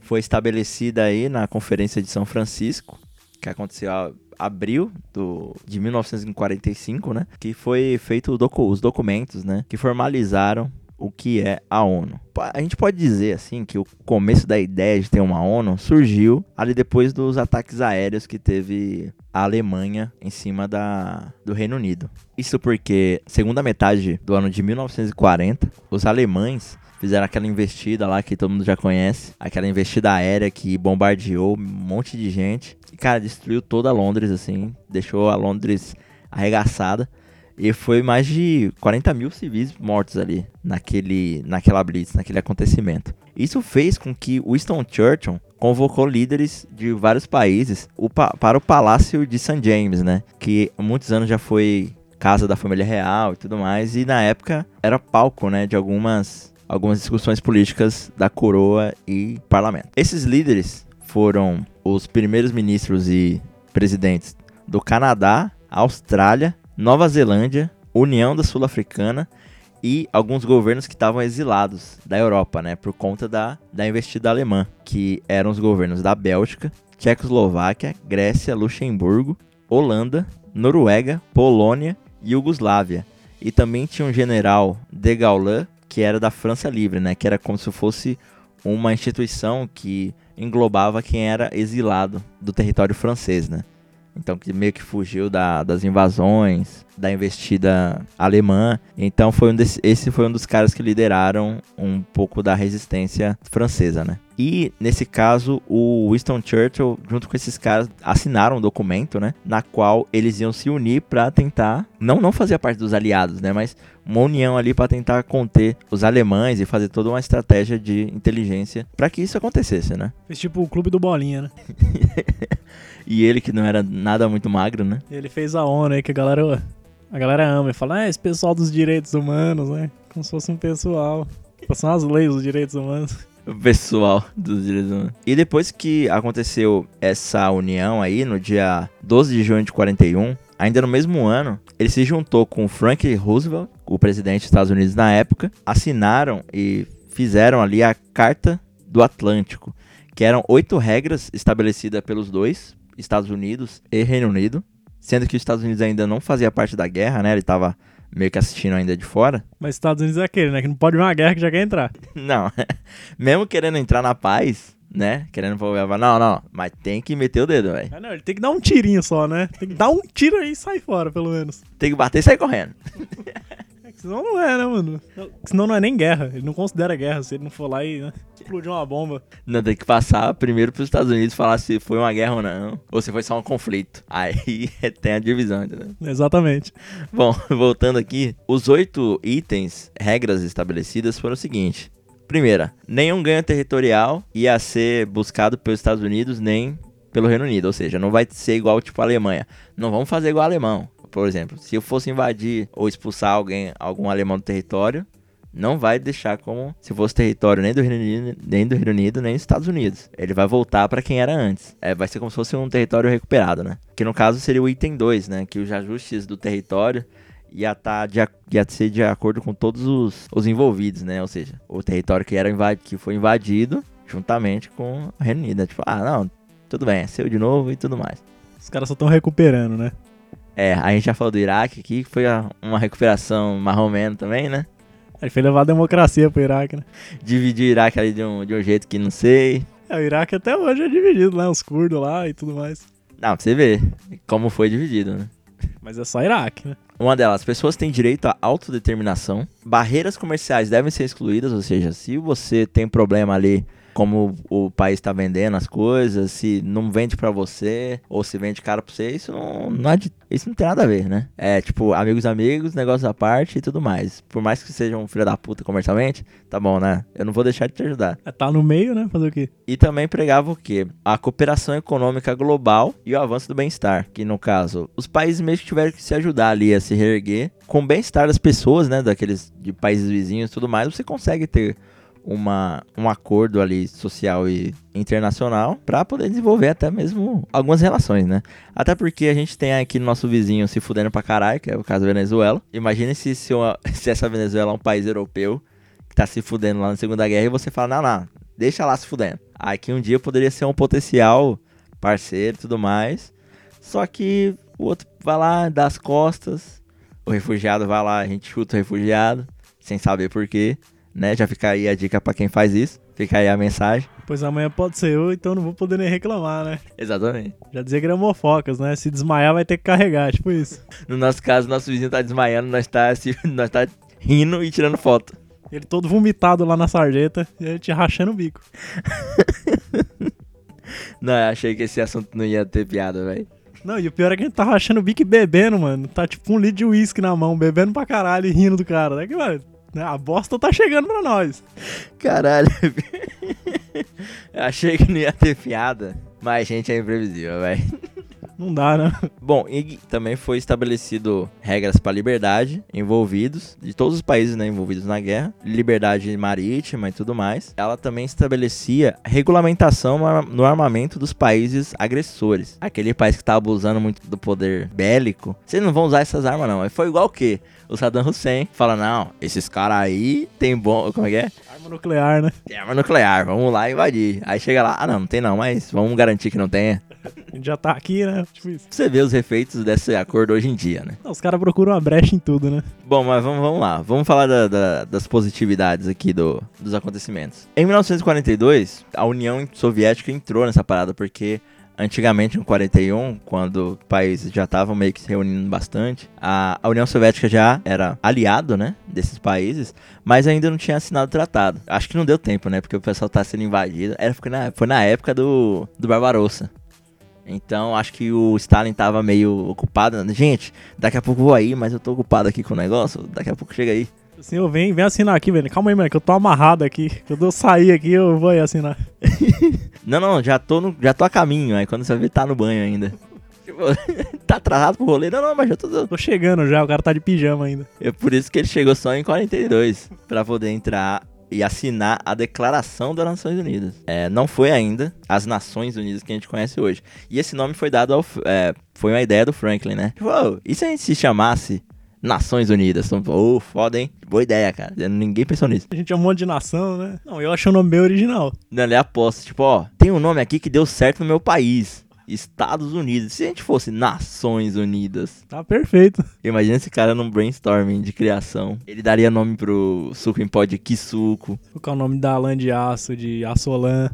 foi estabelecida aí na Conferência de São Francisco, que aconteceu abril do, de 1945, né? Que foi feito docu- os documentos, né? Que formalizaram o que é a ONU. A gente pode dizer assim que o começo da ideia de ter uma ONU surgiu ali depois dos ataques aéreos que teve a Alemanha em cima da, do Reino Unido. Isso porque, segunda metade do ano de 1940, os alemães fizeram aquela investida lá que todo mundo já conhece, aquela investida aérea que bombardeou um monte de gente. Cara, destruiu toda Londres, assim, deixou a Londres arregaçada. E foi mais de 40 mil civis mortos ali, naquele, naquela blitz, naquele acontecimento. Isso fez com que Winston Churchill convocou líderes de vários países para o Palácio de St. James, né? Que há muitos anos já foi casa da família real e tudo mais. E na época era palco, né? De algumas, algumas discussões políticas da coroa e parlamento. Esses líderes foram os primeiros ministros e presidentes do Canadá, Austrália, Nova Zelândia, União da Sul-Africana e alguns governos que estavam exilados da Europa, né, por conta da, da investida alemã, que eram os governos da Bélgica, Tchecoslováquia, Grécia, Luxemburgo, Holanda, Noruega, Polônia Iugoslávia. E também tinha um general de Gaulle, que era da França Livre, né? Que era como se fosse uma instituição que englobava quem era exilado do território francês, né? Então que meio que fugiu da- das invasões, da investida alemã. Então foi um desse- esse foi um dos caras que lideraram um pouco da resistência francesa, né? E nesse caso o Winston Churchill, junto com esses caras, assinaram um documento, né? Na qual eles iam se unir para tentar, não não fazia parte dos aliados, né? Mas uma união ali para tentar conter os alemães e fazer toda uma estratégia de inteligência para que isso acontecesse, né? Fez tipo o clube do Bolinha, né? E ele que não era nada muito magro, né? Ele fez a ONU aí que a galera, a galera ama e fala, ah, esse pessoal dos direitos humanos, né? Como se fosse um pessoal. São as leis dos direitos humanos. O pessoal dos direitos humanos. E depois que aconteceu essa união aí, no dia 12 de junho de 41, ainda no mesmo ano, ele se juntou com Frank Roosevelt, o presidente dos Estados Unidos na época, assinaram e fizeram ali a Carta do Atlântico, que eram oito regras estabelecidas pelos dois, Estados Unidos e Reino Unido, sendo que os Estados Unidos ainda não fazia parte da guerra, né? Ele tava meio que assistindo ainda de fora. Mas Estados Unidos é aquele, né? Que não pode ver uma guerra que já quer entrar. Não, mesmo querendo entrar na paz, né? Querendo falar, não, não, mas tem que meter o dedo, velho. Ah, não, ele tem que dar um tirinho só, né? Tem que dar um tiro aí e sair fora, pelo menos. Tem que bater e sair correndo. Senão não é, né, mano? Senão não é nem guerra. Ele não considera guerra se ele não for lá e né, explodir uma bomba. Não, tem que passar primeiro pros Estados Unidos falar se foi uma guerra ou não. Ou se foi só um conflito. Aí tem a divisão, entendeu? Exatamente. Bom, voltando aqui, os oito itens, regras estabelecidas foram o seguinte. Primeira, nenhum ganho territorial ia ser buscado pelos Estados Unidos nem pelo Reino Unido. Ou seja, não vai ser igual tipo a Alemanha. Não vamos fazer igual a alemão. Por exemplo, se eu fosse invadir ou expulsar alguém, algum alemão do território, não vai deixar como se fosse território nem do Reino Unido, nem do Reino Unido, nem dos Estados Unidos. Ele vai voltar para quem era antes. É, vai ser como se fosse um território recuperado, né? Que no caso seria o item 2, né? Que os ajustes do território ia, tá de, ia ser de acordo com todos os, os envolvidos, né? Ou seja, o território que, era invadi que foi invadido juntamente com o Reino Unido. né? Tipo, ah, não, tudo bem, é seu de novo e tudo mais. Os caras só estão recuperando, né? É, a gente já falou do Iraque aqui, que foi uma recuperação marromeno também, né? Ele foi levar a democracia pro Iraque, né? Dividir o Iraque ali de um, de um jeito que não sei. É, o Iraque até hoje é dividido, né? Os curdos lá e tudo mais. Não, pra você ver como foi dividido, né? Mas é só Iraque, né? Uma delas, pessoas têm direito à autodeterminação. Barreiras comerciais devem ser excluídas, ou seja, se você tem problema ali como o país está vendendo as coisas, se não vende pra você ou se vende caro pra você, isso não, não é de- isso não tem nada a ver, né? É tipo, amigos amigos, negócios à parte e tudo mais. Por mais que seja um filho da puta comercialmente, tá bom, né? Eu não vou deixar de te ajudar. É, Tá no meio, né? Fazer o quê? E também pregava o quê? A cooperação econômica global e o avanço do bem-estar. Que no caso, os países mesmo que tiveram que se ajudar ali a se reerguer, com o bem-estar das pessoas, né? Daqueles de países vizinhos e tudo mais, você consegue ter uma, um acordo ali social e internacional para poder desenvolver até mesmo algumas relações, né? Até porque a gente tem aqui nosso vizinho se fudendo pra caralho, que é o caso da Venezuela. Imagine se, se, uma- se essa Venezuela é um país europeu que tá se fudendo lá na Segunda Guerra e você fala, não, não, deixa lá se fudendo. Aí que um dia poderia ser um potencial parceiro e tudo mais. Só que o outro vai lá, dá as costas, o refugiado vai lá, a gente chuta o refugiado, sem saber porquê, né? Já fica aí a dica pra quem faz isso, fica aí a mensagem. Pois amanhã pode ser eu, então não vou poder nem reclamar, né? Exatamente. Já dizia gramofocas, né? Se desmaiar vai ter que carregar, tipo isso. No nosso caso, nosso vizinho tá desmaiando, nós tá, se, nós tá rindo e tirando foto. Ele todo vomitado lá na sarjeta e a gente rachando o bico. Não, eu achei que esse assunto não ia ter piada, velho. Não, e o pior é que a gente tá rachando o bico e bebendo, mano. Tá tipo um litro de uísque na mão, bebendo pra caralho e rindo do cara. É que, mano, né, a bosta tá chegando pra nós. Caralho. achei que não ia ter piada, mas gente é imprevisível, velho. Não dá, né? Bom, e também foi estabelecido regras para liberdade envolvidos, de todos os países né, envolvidos na guerra, liberdade marítima e tudo mais. Ela também estabelecia regulamentação no ar- no armamento dos países agressores. Aquele país que tá abusando muito do poder bélico, vocês não vão usar essas armas não. Aí Foi igual o quê? O Saddam Hussein fala, não, esses caras aí tem bom... Como é que é? Arma nuclear, né? Tem arma nuclear, vamos lá invadir. Aí chega lá, ah não, não tem não, mas vamos garantir que não tenha. A gente já tá aqui, né? Tipo isso. Você vê os efeitos desse acordo hoje em dia, né? Não, Os caras procuram uma brecha em tudo, né? Bom, mas vamos, vamos lá. Vamos falar da- da- das positividades aqui do, dos acontecimentos. Em 1942, a União Soviética entrou nessa parada, porque antigamente, em 41, quando países já estavam meio que se reunindo bastante, a, a União Soviética já era aliado, né, desses países, mas ainda não tinha assinado o tratado. Acho que não deu tempo, né, porque o pessoal tá sendo invadido. Era, foi, na, foi na época do, do Barbarossa. Então, acho que o Stalin tava meio ocupado. Gente, daqui a pouco vou aí, mas eu tô ocupado aqui com o negócio. Daqui a pouco chega aí. Eu venho, vem assinar aqui, velho. Calma aí, mano, que eu tô amarrado aqui. Quando eu sair aqui, eu vou aí assinar. Não, não, já tô, no, já tô a caminho. Aí quando você vê, tá no banho ainda. Tipo, tá atrasado pro rolê? Não, não, mas já tô. Tô chegando já, o cara tá de pijama ainda. É por isso que ele chegou só em 42. Pra poder entrar e assinar a Declaração das Nações Unidas. É, não foi ainda as Nações Unidas que a gente conhece hoje. E esse nome foi dado ao. é, foi uma ideia do Franklin, né? Tipo, "Ô, e se a gente se chamasse Nações Unidas? Ô, foda, hein? Boa ideia, cara. Ninguém pensou nisso. A gente é um monte de nação, né? Não, eu achei o nome bem original. Não, ele aposta, tipo, ó, tem um nome aqui que deu certo no meu país. Estados Unidos. Se a gente fosse Nações Unidas, Tá perfeito. imagina esse cara num brainstorming de criação. Ele daria nome pro suco em pó de Kisuko. Qual é o nome da lã de aço, de Assolan.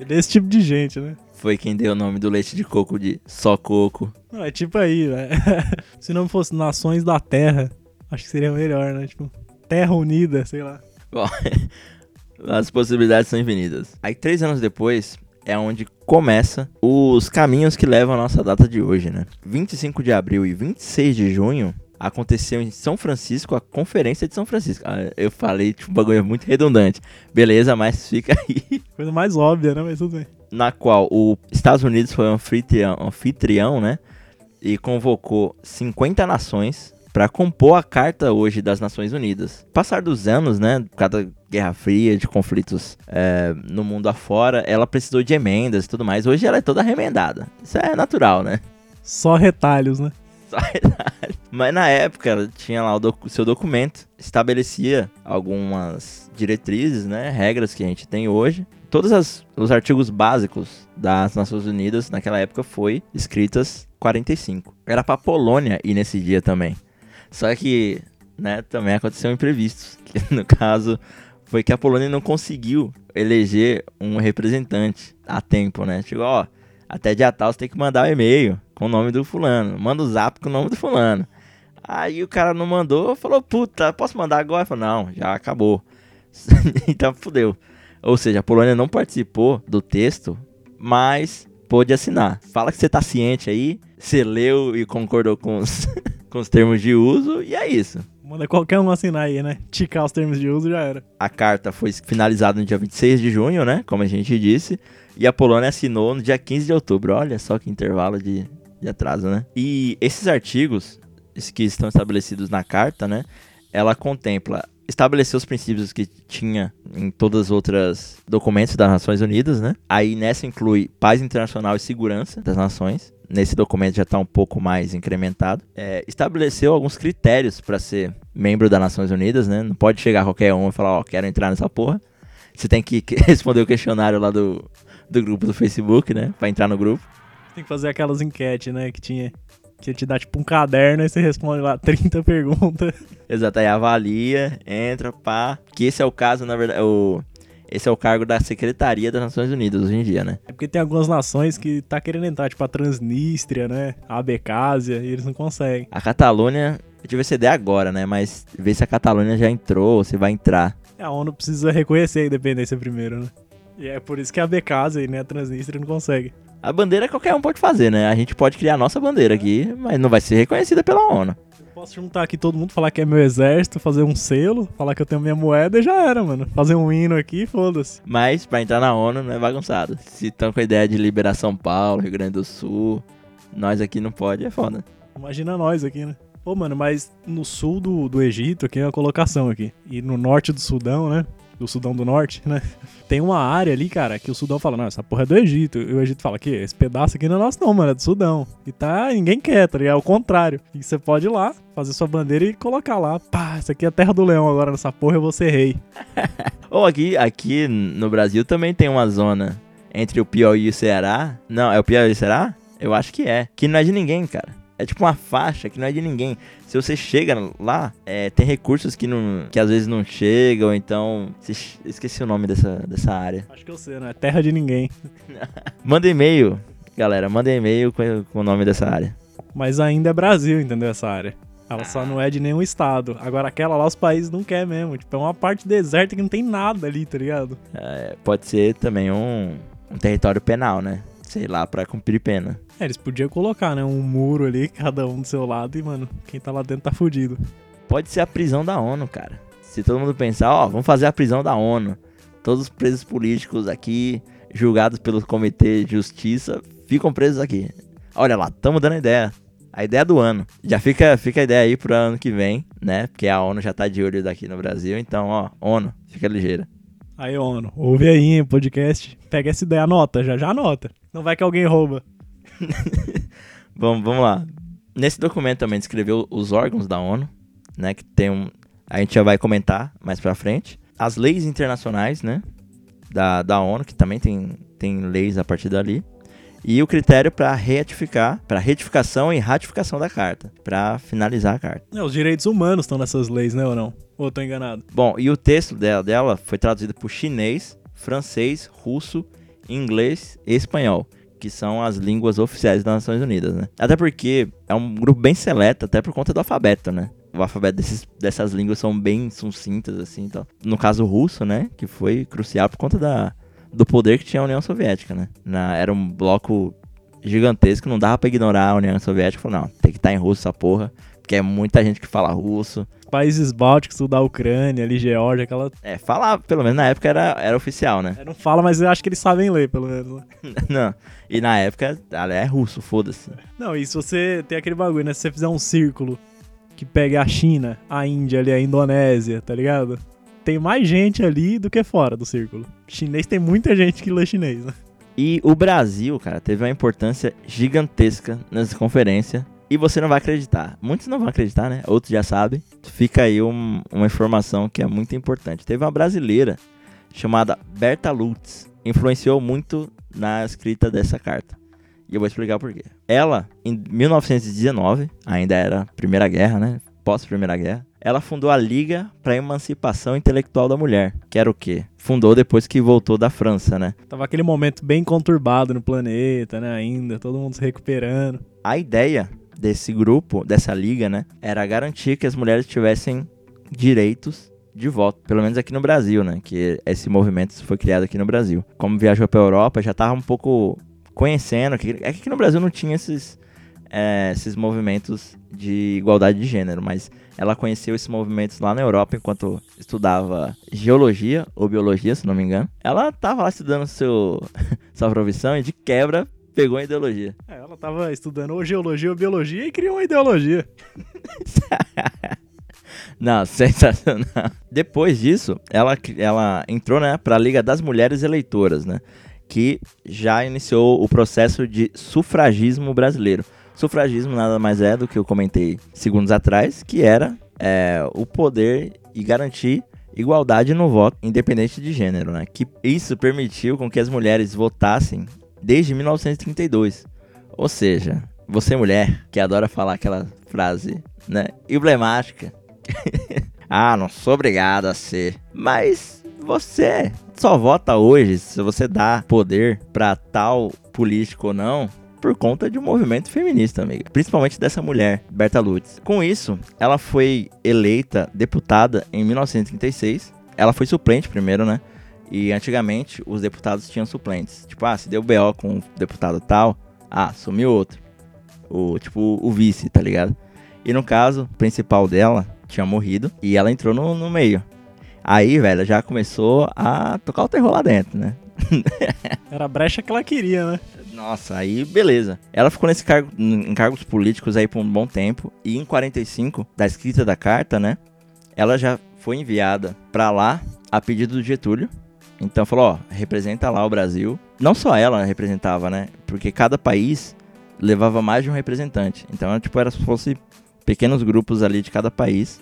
Ele é esse tipo de gente, né? Foi quem deu o nome do leite de coco de só coco. Não, é tipo aí, né? Se não fosse Nações da Terra, acho que seria melhor, né? Tipo, Terra Unida, sei lá. Bom, as possibilidades são infinitas. Aí, três anos depois, é onde começa os caminhos que levam a nossa data de hoje, né? 25 de abril e 26 de junho aconteceu em São Francisco a Conferência de São Francisco. Ah, eu falei tipo, um bagulho muito redundante. Beleza, mas fica aí. Coisa mais óbvia, né? Mas tudo bem. Na qual os Estados Unidos foi anfitrião, anfitrião né? E convocou 50 nações para compor a carta hoje das Nações Unidas. Passar dos anos, né? Cada Guerra Fria, de conflitos é, no mundo afora, ela precisou de emendas e tudo mais. Hoje ela é toda remendada. Isso é natural, né? Só retalhos, né? Só detalhe. Mas na época ela tinha lá o docu- seu documento, estabelecia algumas diretrizes, né, regras que a gente tem hoje. Todos as- os artigos básicos das Nações Unidas naquela época foi escritas 45. Era pra Polônia ir nesse dia também. Só que, né, também aconteceu imprevistos, que no caso foi que a Polônia não conseguiu eleger um representante a tempo, né? Chegou, ó, até dia tal você tem que mandar o e-mail com o nome do fulano. Manda o zap com o nome do fulano. Aí o cara não mandou, falou, puta, posso mandar agora? Falou, não, já acabou. então fudeu. Ou seja, a Polônia não participou do texto, mas pôde assinar. Fala que você tá ciente aí, você leu e concordou com os, com os termos de uso, e é isso. Manda qualquer um assinar aí, né? Ticar os termos de uso já era. A carta foi finalizada no dia 26 de junho, né? Como a gente disse. E a Polônia assinou no dia 15 de outubro. Olha só que intervalo de, de atraso, né? E esses artigos que estão estabelecidos na carta, né? Ela contempla estabelecer os princípios que tinha em todas as outras documentos das Nações Unidas, né? Aí nessa inclui paz internacional e segurança das nações. Nesse documento já está um pouco mais incrementado. É, estabeleceu alguns critérios para ser membro das Nações Unidas, né? Não pode chegar qualquer um e falar, ó, quero entrar nessa porra. Você tem que responder o questionário lá do, do grupo do Facebook, né? Pra entrar no grupo. Tem que fazer aquelas enquetes, né? Que tinha. Que te dá tipo um caderno e você responde lá 30 perguntas. Exato, aí avalia, entra, pá. Que esse é o caso, na verdade, é o, esse é o cargo da Secretaria das Nações Unidas hoje em dia, né? É porque tem algumas nações que tá querendo entrar, tipo a Transnistria, né? A Abecásia, e eles não conseguem. A Catalunha, eu tive essa ideia agora, né? Mas ver se a Catalunha já entrou, ou se vai entrar. A ONU precisa reconhecer a independência primeiro, né? E é por isso que a Abecásia e né, a Transnistria não consegue. A bandeira qualquer um pode fazer, né? A gente pode criar a nossa bandeira aqui, mas não vai ser reconhecida pela ONU. Eu posso juntar aqui todo mundo, falar que é meu exército, fazer um selo, falar que eu tenho minha moeda e já era, mano. Fazer um hino aqui, foda-se. Mas pra entrar na ONU não é bagunçado. Se estão com a ideia de liberar São Paulo, Rio Grande do Sul, nós aqui não pode, é foda. Imagina nós aqui, né? Pô, mano, mas no sul do, do Egito, aqui é uma colocação aqui. E no norte do Sudão, né? Do Sudão do Norte, né? Tem uma área ali, cara, que o Sudão fala, não, essa porra é do Egito. E o Egito fala, que esse pedaço aqui não é nosso não, mano, é do Sudão. E tá, ninguém quer, tá ligado? É o contrário. E você pode ir lá, fazer sua bandeira e colocar lá. Pá, essa aqui é a terra do leão agora, nessa porra eu vou ser rei. Ou aqui, aqui no Brasil também tem uma zona entre o Piauí e o Ceará. Não, é o Piauí e o Ceará? Eu acho que é. Que não é de ninguém, cara. É tipo uma faixa que não é de ninguém. Se você chega lá, é, tem recursos que, não, que às vezes não chegam, então. Esqueci o nome dessa, dessa área. Acho que eu sei, não é terra de ninguém. Manda e-mail, galera. Manda e-mail com, com o nome dessa área. Mas ainda é Brasil, entendeu? Essa área. Ela só não é de nenhum estado. Agora aquela lá os países não quer mesmo. Tipo, é uma parte deserta que não tem nada ali, tá ligado? É, pode ser também um, um território penal, né? Sei lá, pra cumprir pena. É, eles podiam colocar, né? Um muro ali, cada um do seu lado, e, mano, quem tá lá dentro tá fudido. Pode ser a prisão da ONU, cara. Se todo mundo pensar, ó, vamos fazer a prisão da ONU. Todos os presos políticos aqui, julgados pelo Comitê de Justiça, ficam presos aqui. Olha lá, tamo dando ideia. A ideia do ano. Já fica, fica a ideia aí pro ano que vem, né? Porque a ONU já tá de olho daqui no Brasil. Então, ó, ONU, fica ligeira. Aí, ONU, ouve aí, hein, podcast. Pega essa ideia, anota, já já anota. Não vai que alguém rouba. Vamos, vamos lá. Nesse documento também descreveu os órgãos da ONU, né? Que tem um. A gente já vai comentar mais pra frente. As leis internacionais, né? Da, da ONU, que também tem, tem leis a partir dali. E o critério para retificar, para retificação e ratificação da carta, para finalizar a carta. É, os direitos humanos estão nessas leis, né, ou não? Ou tô enganado? Bom, e o texto dela, dela foi traduzido por chinês, francês, russo, inglês e espanhol, que são as línguas oficiais das Nações Unidas, né? Até porque é um grupo bem seleto, até por conta do alfabeto, né? O alfabeto desses, dessas línguas são bem sucintas, assim, então. No caso russo, né? Que foi crucial por conta da, do poder que tinha a União Soviética, né? Na, era um bloco gigantesco, não dava pra ignorar a União Soviética. Falou, não, tem que estar em russo essa porra, porque é muita gente que fala russo. Países bálticos, tudo da Ucrânia, ali, Geórgia, aquela. É, falar, pelo menos na época era, era oficial, né? É, não fala, mas eu acho que eles sabem ler, pelo menos. né? Não. E na época, ela é russo, foda-se. Não, e se você tem aquele bagulho, né? Se você fizer um círculo que pegue a China, a Índia ali, a Indonésia, tá ligado? Tem mais gente ali do que fora do círculo. Chinês tem muita gente que lê chinês, né? E o Brasil, cara, teve uma importância gigantesca nessa conferência. E você não vai acreditar. Muitos não vão acreditar, né? Outros já sabem. Fica aí um- uma informação que é muito importante. Teve uma brasileira chamada Berta Lutz. Influenciou muito na escrita dessa carta. E eu vou explicar por quê. Ela, em 1919, ainda era Primeira Guerra, né? Pós-Primeira Guerra. Ela fundou a Liga para a Emancipação Intelectual da Mulher. Que era o quê? Fundou depois que voltou da França, né? Tava aquele momento bem conturbado no planeta, né? Ainda, todo mundo se recuperando. A ideia desse grupo, dessa liga, né, era garantir que as mulheres tivessem direitos de voto, pelo menos aqui no Brasil, né, que esse movimento foi criado aqui no Brasil. Como viajou para Europa, já tava um pouco conhecendo, que, é que aqui no Brasil não tinha esses, é, esses movimentos de igualdade de gênero, mas ela conheceu esses movimentos lá na Europa enquanto estudava geologia ou biologia, se não me engano. Ela tava lá estudando seu, sua profissão e de quebra pegou a ideologia. É, ela tava estudando ou geologia ou biologia e criou uma ideologia. Não, sensacional. Depois disso, ela, ela entrou né, para a Liga das Mulheres Eleitoras, né? Que já iniciou o processo de sufragismo brasileiro. Sufragismo nada mais é do que eu comentei segundos atrás, que era é, o poder e garantir igualdade no voto, independente de gênero, né? Que isso permitiu com que as mulheres votassem desde 1932. Ou seja, você mulher que adora falar aquela frase, né, emblemática, ah, não sou obrigado a ser. Mas você só vota hoje se você dá poder pra tal político ou não por conta de um movimento feminista, amiga. Principalmente dessa mulher, Berta Lutz. Com isso, ela foi eleita deputada em 1936. Ela foi suplente primeiro, né? E antigamente os deputados tinham suplentes. Tipo, ah, se deu BO com um deputado tal, ah, sumiu outro. O, tipo, o vice, tá ligado? E no caso, o principal dela tinha morrido e ela entrou no, no meio. Aí, velho, já começou a tocar o terror lá dentro, né? Era a brecha que ela queria, né? Nossa, aí beleza. Ela ficou nesse cargo, em cargos políticos aí por um bom tempo. E em 45, da escrita da carta, né? Ela já foi enviada pra lá a pedido do Getúlio. Então falou, ó, representa lá o Brasil. Não só ela representava, né? Porque cada país levava mais de um representante. Então, tipo, era se fosse pequenos grupos ali de cada país.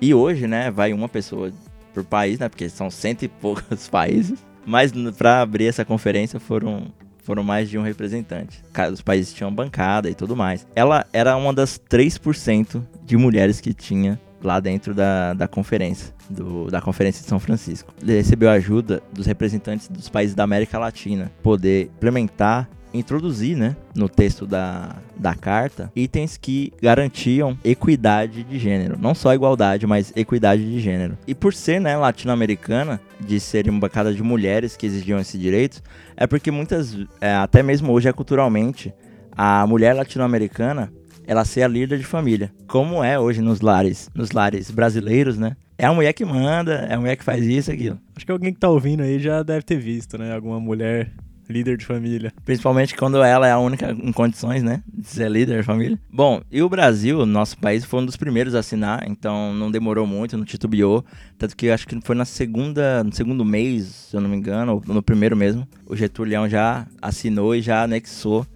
E hoje, né, vai uma pessoa por país, né? Porque são cento e poucos países. Mas pra abrir essa conferência foram, foram mais de um representante. Os países tinham bancada e tudo mais. Ela era uma das 3% de mulheres que tinha lá dentro da, da conferência, do- da Conferência de São Francisco. Ele recebeu ajuda dos representantes dos países da América Latina, poder implementar, introduzir, né, no texto da, da carta, itens que garantiam equidade de gênero. Não só igualdade, mas equidade de gênero. E por ser, né, latino-americana, de ser uma bancada de mulheres que exigiam esse direito, é porque muitas, é, até mesmo hoje é culturalmente, a mulher latino-americana ela ser a líder de família, como é hoje nos lares, nos lares brasileiros, né? É a mulher que manda, é a mulher que faz isso, aquilo. Acho que alguém que tá ouvindo aí já deve ter visto, né? Alguma mulher líder de família. Principalmente quando ela é a única em condições, né? De ser líder de família. Bom, e o Brasil, nosso país, foi um dos primeiros a assinar, então não demorou muito, não titubeou. Tanto que acho que foi na segunda, no segundo mês, se eu não me engano, ou no primeiro mesmo, o Getúlio já assinou e já anexou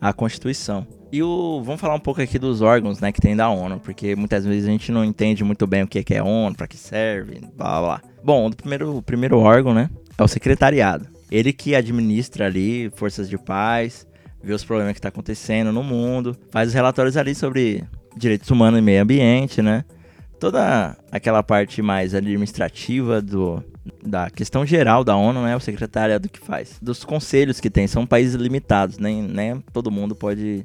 a Constituição. E o, vamos falar um pouco aqui dos órgãos, né, que tem da ONU, porque muitas vezes a gente não entende muito bem o que é, é ONU, para que serve, blá blá. Bom, o primeiro, o primeiro órgão, né, é o secretariado. Ele que administra ali forças de paz, vê os problemas que tá acontecendo no mundo, faz os relatórios ali sobre direitos humanos e meio ambiente, né? Toda aquela parte mais administrativa do, da questão geral da ONU, né? O secretariado que faz. Dos conselhos que tem, são países limitados, nem, nem todo mundo pode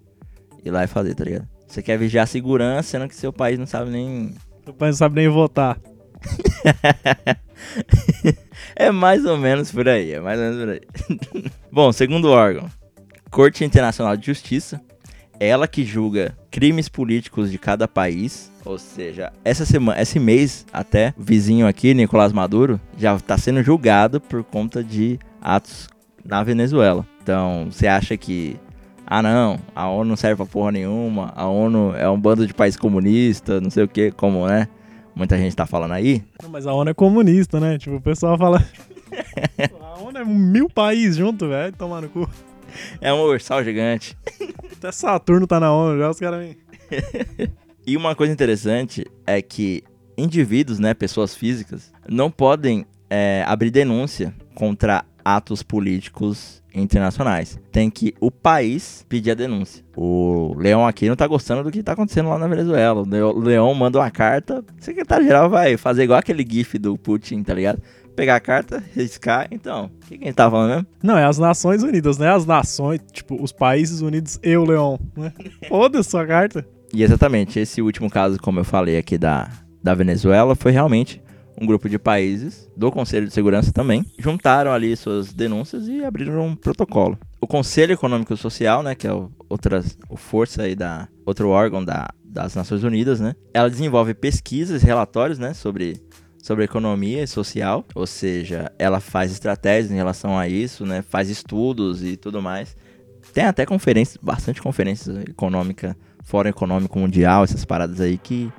ir lá e fazer, tá ligado? Você quer vigiar a segurança, sendo que seu país não sabe nem. O pai não sabe nem votar. é mais ou menos por aí, é mais ou menos por aí. Bom, segundo órgão, Corte Internacional de Justiça. Ela que julga crimes políticos de cada país. Ou seja, essa semana, esse mês até, o vizinho aqui, Nicolás Maduro, já está sendo julgado por conta de atos na Venezuela. Então, você acha que ah não, a ONU não serve pra porra nenhuma, a ONU é um bando de país comunista, não sei o que, como, né? Muita gente tá falando aí. Não, mas a ONU é comunista, né? Tipo, o pessoal fala. a ONU é mil países junto, velho. Tomar no cu. É um ursal gigante. Até Saturno tá na ONU já, os caras vêm. E uma coisa interessante é que indivíduos, né, pessoas físicas, não podem é, abrir denúncia contra atos políticos internacionais. Tem que o país pedir a denúncia. O Leão aqui não tá gostando do que tá acontecendo lá na Venezuela. O Leão manda uma carta, o secretário-geral vai fazer igual aquele gif do Putin, tá ligado? Pegar a carta, riscar, então, o que, que a gente tá falando mesmo? Não, é as Nações Unidas, né? As nações, tipo, os países unidos e o Leão, né? Foda-se sua carta. E exatamente, esse último caso, como eu falei aqui da, da Venezuela, foi realmente um grupo de países do Conselho de Segurança também, juntaram ali suas denúncias e abriram um protocolo. O Conselho Econômico e Social, né, que é o, outras, o força aí da outro órgão da, das Nações Unidas, né, ela desenvolve pesquisas, relatórios, né, sobre sobre economia e social, ou seja, ela faz estratégias em relação a isso, né, faz estudos e tudo mais. Tem até conferências, bastante conferências econômica, Fórum Econômico Mundial, essas paradas aí que,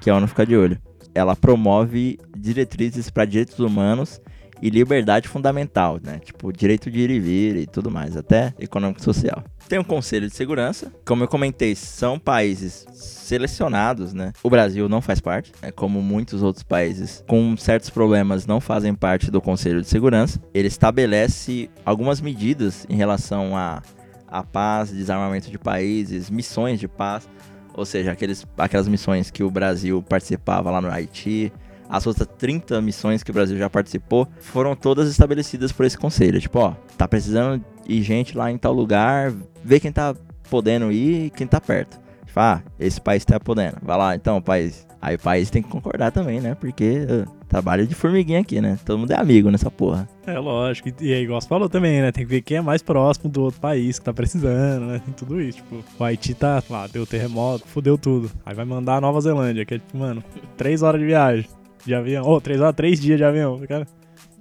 que a ONU fica de olho. Ela promove diretrizes para direitos humanos e liberdade fundamental, né? Tipo, direito de ir e vir e tudo mais, até econômico e social. Tem um Conselho de Segurança, como eu comentei, são países selecionados, né? O Brasil não faz parte, é como muitos outros países com certos problemas não fazem parte do Conselho de Segurança. Ele estabelece algumas medidas em relação a a paz, desarmamento de países, missões de paz, ou seja, aqueles, aquelas missões que o Brasil participava lá no Haiti, as outras 30 missões que o Brasil já participou, foram todas estabelecidas por esse conselho. Tipo, ó, tá precisando de gente lá em tal lugar, vê quem tá podendo ir e quem tá perto. Tipo, ah, esse país tá podendo, vai lá então, país. Aí o país tem que concordar também, né? Porque uh, trabalho de formiguinha aqui, né? Todo mundo é amigo nessa porra. É lógico. E é igual você falou também, né? Tem que ver quem é mais próximo do outro país que tá precisando, né? Tem tudo isso. Tipo, o Haiti tá lá, deu terremoto, fudeu tudo. Aí vai mandar a Nova Zelândia, que é tipo, mano, três horas de viagem de avião. Ô, três horas, três dias de avião. Cara,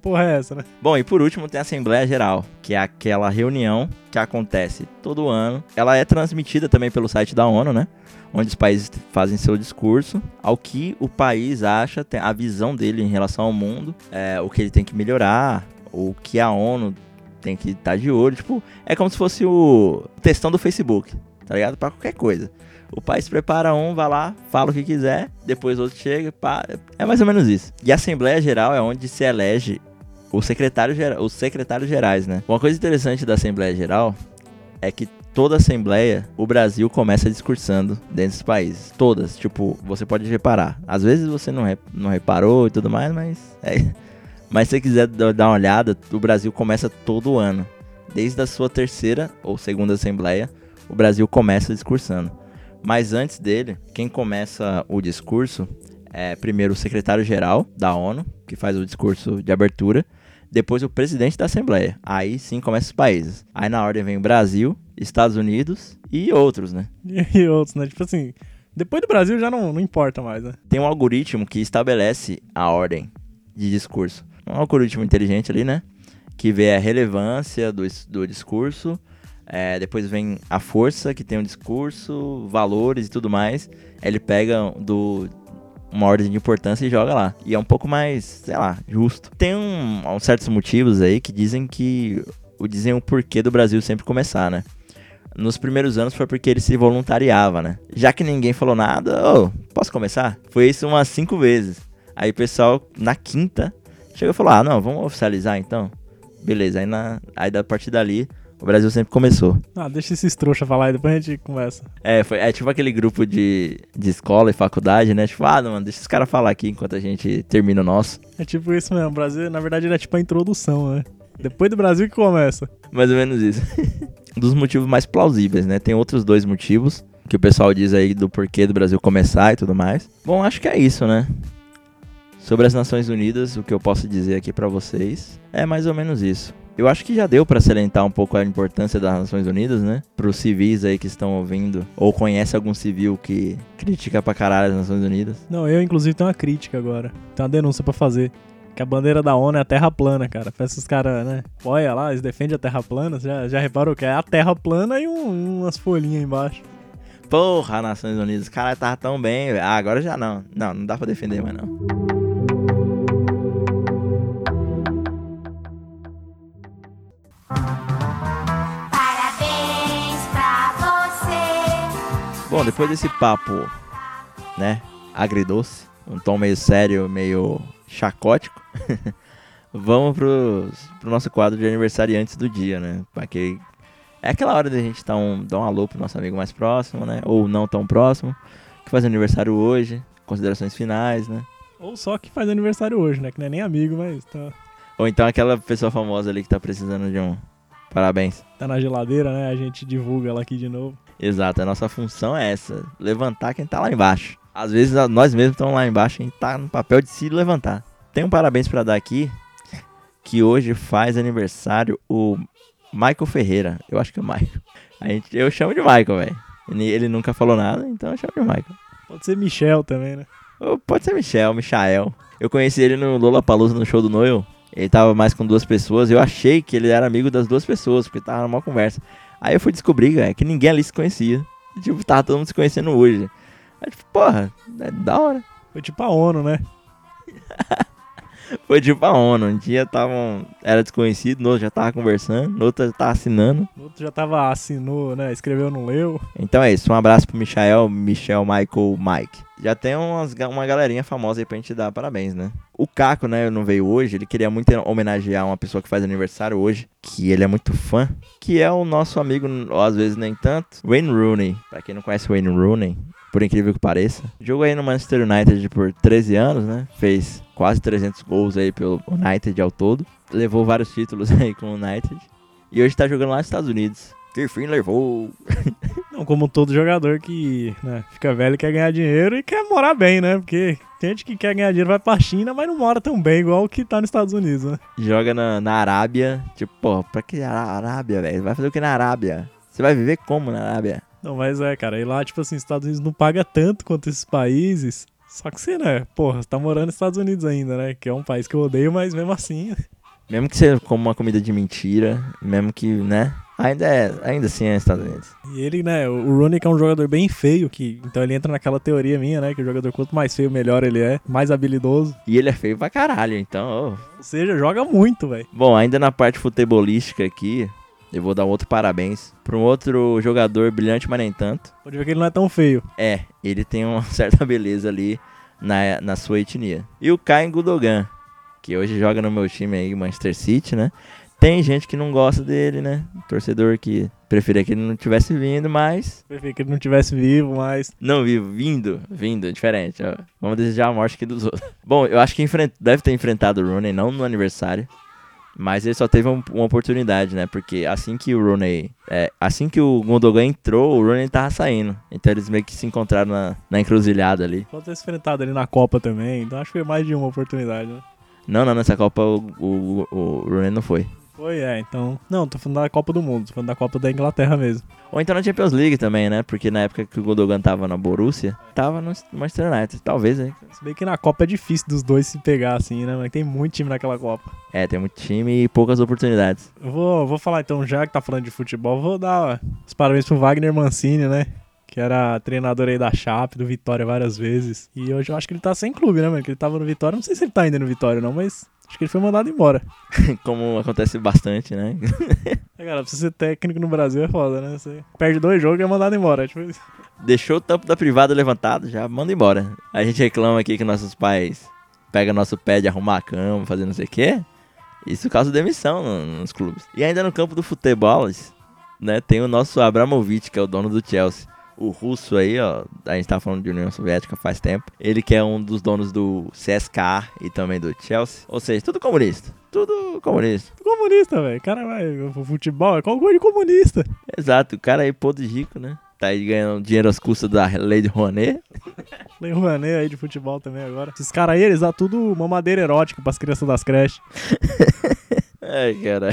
porra é essa, né? Bom, e por último tem a Assembleia Geral, que é aquela reunião que acontece todo ano. Ela é transmitida também pelo site da ONU, né? Onde os países fazem seu discurso, ao que o país acha, a visão dele em relação ao mundo, é, o que ele tem que melhorar, o que a ONU tem que estar de olho. Tipo, é como se fosse o textão do Facebook, tá ligado? Pra qualquer coisa. O país prepara um, vai lá, fala o que quiser, depois outro chega, pá, é mais ou menos isso. E a Assembleia Geral é onde se elege o secretário os secretários gerais, né? Uma coisa interessante da Assembleia Geral é que toda Assembleia, o Brasil começa discursando dentro dos países. Todas, tipo, você pode reparar. Às vezes você não, re- não reparou e tudo mais, mas é. Mas se você quiser dar uma olhada, o Brasil começa todo ano. Desde a sua terceira ou segunda Assembleia, o Brasil começa discursando. Mas antes dele, quem começa o discurso é primeiro o secretário-geral da ONU, que faz o discurso de abertura, depois o presidente da Assembleia. Aí sim começa os países. Aí na ordem vem o Brasil, Estados Unidos e outros, né? E outros, né? Tipo assim, depois do Brasil já não, não importa mais, né? Tem um algoritmo que estabelece a ordem de discurso. Um algoritmo inteligente ali, né? Que vê a relevância do, do discurso, é, depois vem a força que tem o discurso, valores e tudo mais. Ele pega do uma ordem de importância e joga lá. E é um pouco mais, sei lá, justo. Tem um, uns certos motivos aí que dizem que o dizem o porquê do Brasil sempre começar, né? Nos primeiros anos foi porque ele se voluntariava, né? Já que ninguém falou nada, ô, posso começar? Foi isso umas cinco vezes. Aí o pessoal, na quinta, chegou e falou: ah, não, vamos oficializar então? Beleza, aí, na, aí da partir dali, o Brasil sempre começou. Ah, deixa esses trouxa falar e depois a gente conversa. É, foi, é tipo aquele grupo de, de escola e faculdade, né? Tipo, ah, mano, deixa os caras falar aqui enquanto a gente termina o nosso. É tipo isso mesmo, o Brasil, na verdade, é tipo a introdução, né? Depois do Brasil que começa. Mais ou menos isso. um dos motivos mais plausíveis, né? Tem outros dois motivos que o pessoal diz aí do porquê do Brasil começar e tudo mais. Bom, acho que é isso, né? Sobre as Nações Unidas, o que eu posso dizer aqui pra vocês é mais ou menos isso. Eu acho que já deu pra salientar um pouco a importância das Nações Unidas, né? Para os civis aí que estão ouvindo ou conhece algum civil que critica pra caralho as Nações Unidas. Não, eu inclusive tenho uma crítica agora. Tem uma denúncia pra fazer. Que a bandeira da ONU é a terra plana, cara. Pra esses caras, né? Olha lá, eles defendem a terra plana. Você Já, já reparou que é a terra plana e um- umas folhinhas embaixo. Porra, Nações Unidas, cara, tava tão bem. velho. Ah, agora já não. Não, não dá pra defender mais não. Bom, depois desse papo, né, agridoce, um tom meio sério, meio chacótico, vamos pro, pro nosso quadro de aniversariantes do dia, né? Aquele, é aquela hora da gente dar um, dar um alô pro nosso amigo mais próximo, né? Ou não tão próximo, que faz aniversário hoje, considerações finais, né? Ou só que faz aniversário hoje, né? Que não é nem amigo, mas tá, Ou então aquela pessoa famosa ali que tá precisando de um parabéns. tá na geladeira, né? A gente divulga ela aqui de novo. Exato, a nossa função é essa, levantar quem tá lá embaixo. Às vezes nós mesmos estamos lá embaixo e a gente tá no papel de se levantar. Tem um parabéns pra dar aqui, que hoje faz aniversário o Michael Ferreira. Eu acho que é o Michael. A gente, eu chamo de Michael, velho. Ele, ele nunca falou nada, então eu chamo de Michael. Pode ser Michel também, né? Ou pode ser Michel, Michael. Eu conheci ele no Lollapalooza no show do Noel. Ele tava mais com duas pessoas. Eu achei que ele era amigo das duas pessoas, porque tava numa conversa. Aí eu fui descobrir, velho, que ninguém ali se conhecia. E, tipo, tava todo mundo se conhecendo hoje. Aí, tipo, porra, é da hora. Foi tipo a ONU, né? Foi tipo a ONU. Um dia tavam. Era desconhecido, no outro já tava conversando, no outro já tava assinando. O outro já tava assinou, né? Escreveu, não leu. Então é isso. Um abraço pro Michael, Michel, Michael, Mike. Já tem umas, uma galerinha famosa aí pra gente dar parabéns, né? O Caco, né, não veio hoje. Ele queria muito homenagear uma pessoa que faz aniversário hoje, que ele é muito fã, que é o nosso amigo, ou às vezes nem tanto, Wayne Rooney. Pra quem não conhece o Wayne Rooney, por incrível que pareça, jogou aí no Manchester United por 13 anos, né? Fez quase 300 gols aí pelo United ao todo. Levou vários títulos aí com o United. E hoje tá jogando lá nos Estados Unidos. Que fim levou. Não, como todo jogador que né, fica velho e quer ganhar dinheiro e quer morar bem, né? Porque tem gente que quer ganhar dinheiro vai pra China, mas não mora tão bem igual o que tá nos Estados Unidos, né? joga na, na Arábia. Tipo, pô, pra que Ará- Arábia, velho? Vai fazer o que na Arábia? Você vai viver como na Arábia? Não, mas é, cara, e lá, tipo assim, os Estados Unidos não paga tanto quanto esses países. Só que você, né, porra, você tá morando nos Estados Unidos ainda, né? Que é um país que eu odeio, mas mesmo assim. Mesmo que você coma uma comida de mentira, mesmo que, né? Ainda é, ainda assim é Estados Unidos. E ele, né, o Rooney que é um jogador bem feio, que então ele entra naquela teoria minha, né? Que o jogador quanto mais feio, melhor ele é, mais habilidoso. E ele é feio pra caralho, então, ô. Ou seja, joga muito, velho. Bom, ainda na parte futebolística aqui, eu vou dar um outro parabéns pra um outro jogador brilhante, mas nem tanto. Pode ver que ele não é tão feio. É, ele tem uma certa beleza ali na, na sua etnia. E o Caio Gudogan, que hoje joga no meu time aí, Manchester City, né? Tem gente que não gosta dele, né? Torcedor que preferia que ele não tivesse vindo, mas. Prefiro que ele não tivesse vivo, mas. Não vivo, vindo, vindo, diferente. Vamos desejar a morte aqui dos outros. Bom, eu acho que enfren- deve ter enfrentado o Rooney, não no aniversário. Mas ele só teve um- uma oportunidade, né? Porque assim que o Rooney. é, assim que o Gundogan entrou, o Rooney tava saindo. Então eles meio que se encontraram na, na encruzilhada ali. Pode ter enfrentado ali na Copa também, então acho que foi mais de uma oportunidade, né? Não, não, nessa Copa o, o, o Rooney não foi. Foi, é, então. Não, tô falando da Copa do Mundo, tô falando da Copa da Inglaterra mesmo. Ou então na Champions League também, né? Porque na época que o Gundogan tava na Borussia, tava no Manchester United. Talvez, né? Se bem que na Copa é difícil dos dois se pegar assim, né? Mas tem muito time naquela Copa. É, tem muito time e poucas oportunidades. Eu vou, vou falar então, já que tá falando de futebol, vou dar ó, os parabéns pro Wagner Mancini, né? Que era treinador aí da Chape, do Vitória várias vezes. E hoje eu acho que ele tá sem clube, né, mano? Que ele tava no Vitória. Não sei se ele tá ainda no Vitória, não, mas acho que ele foi mandado embora. Como acontece bastante, né? É, cara, pra você ser técnico no Brasil é foda, né? Você perde dois jogos e é mandado embora. Tipo, isso. Deixou o tampo da privada levantado, já manda embora. A gente reclama aqui que nossos pais pegam nosso pé de arrumar a cama, fazer não sei o quê. Isso causa demissão no- nos clubes. E ainda no campo do futebol, né, tem o nosso Abramovich, que é o dono do Chelsea. O russo aí, ó, a gente tá falando de União Soviética faz tempo. Ele que é um dos donos do CSKA e também do Chelsea. Ou seja, tudo comunista. Tudo comunista. comunista, velho. Cara, vai, o futebol é qual coisa de comunista? Exato, o cara aí podre de rico, né? Tá aí ganhando dinheiro às custas da lei de Rouanet. Tem Rouanet aí de futebol também agora. Esses caras aí, eles dão tudo mamadeira erótica pras crianças das creches. Ai, cara.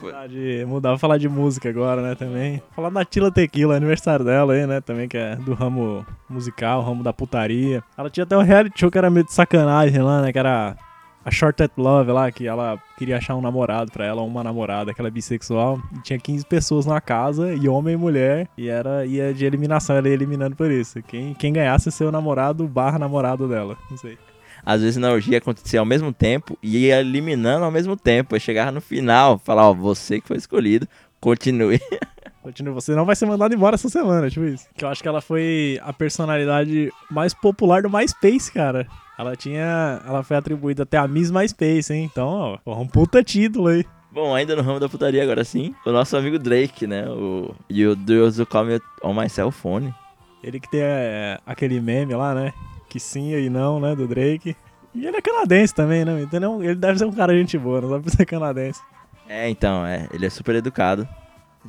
Falar de, mudar, falar de música agora, né, também. Falar da Tila Tequila, aniversário dela aí, né, também, que é do ramo musical, ramo da putaria. Ela tinha até um reality show que era meio de sacanagem lá, né, que era a Shorted Love lá, que ela queria achar um namorado pra ela, uma namorada, aquela bissexual. E tinha 15 pessoas na casa, e homem e mulher, e era ia de eliminação, ela ia eliminando por isso. Quem, quem ganhasse o namorado barra namorado dela, não sei. Às vezes na orgia acontecia ao mesmo tempo e ia eliminando ao mesmo tempo. Aí chegava no final, falava, ó, você que foi escolhido, continue. Continua, você não vai ser mandado embora essa semana, tipo isso. Que eu acho que ela foi a personalidade mais popular do MySpace, cara. Ela tinha. Ela foi atribuída até a Miss MySpace, hein? Então, ó, um puta título aí. Bom, ainda no ramo da putaria agora sim, o nosso amigo Drake, né? O You Do You Call Me On My Cell Phone. Ele que tem é, aquele meme lá, né? Sim e não, né? Do Drake. E ele é canadense também, né? Então ele deve ser um cara gente boa, não deve ser canadense. É, então, é, ele é super educado.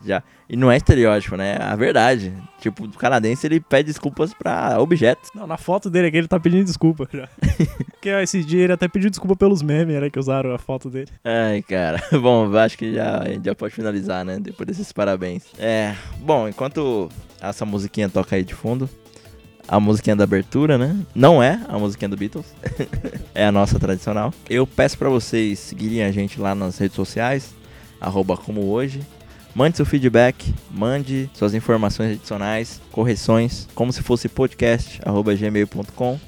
Já. E não é estereótipo, né? É a verdade. Tipo, o canadense ele pede desculpas pra objetos. Não, na foto dele aqui ele tá pedindo desculpa já. Porque ó, esses dias ele até pediu desculpa pelos memes, né? Que usaram a foto dele. Ai, cara. Bom, acho que já, a gente já pode finalizar, né? Depois desses parabéns. É. Bom, enquanto essa musiquinha toca aí de fundo, a musiquinha da abertura, né? Não é a musiquinha do Beatles. é a nossa tradicional. Eu peço pra vocês seguirem a gente lá nas redes sociais, arroba como hoje. Mande seu feedback, mande suas informações adicionais, correções, como se fosse podcast, arroba gmail.com.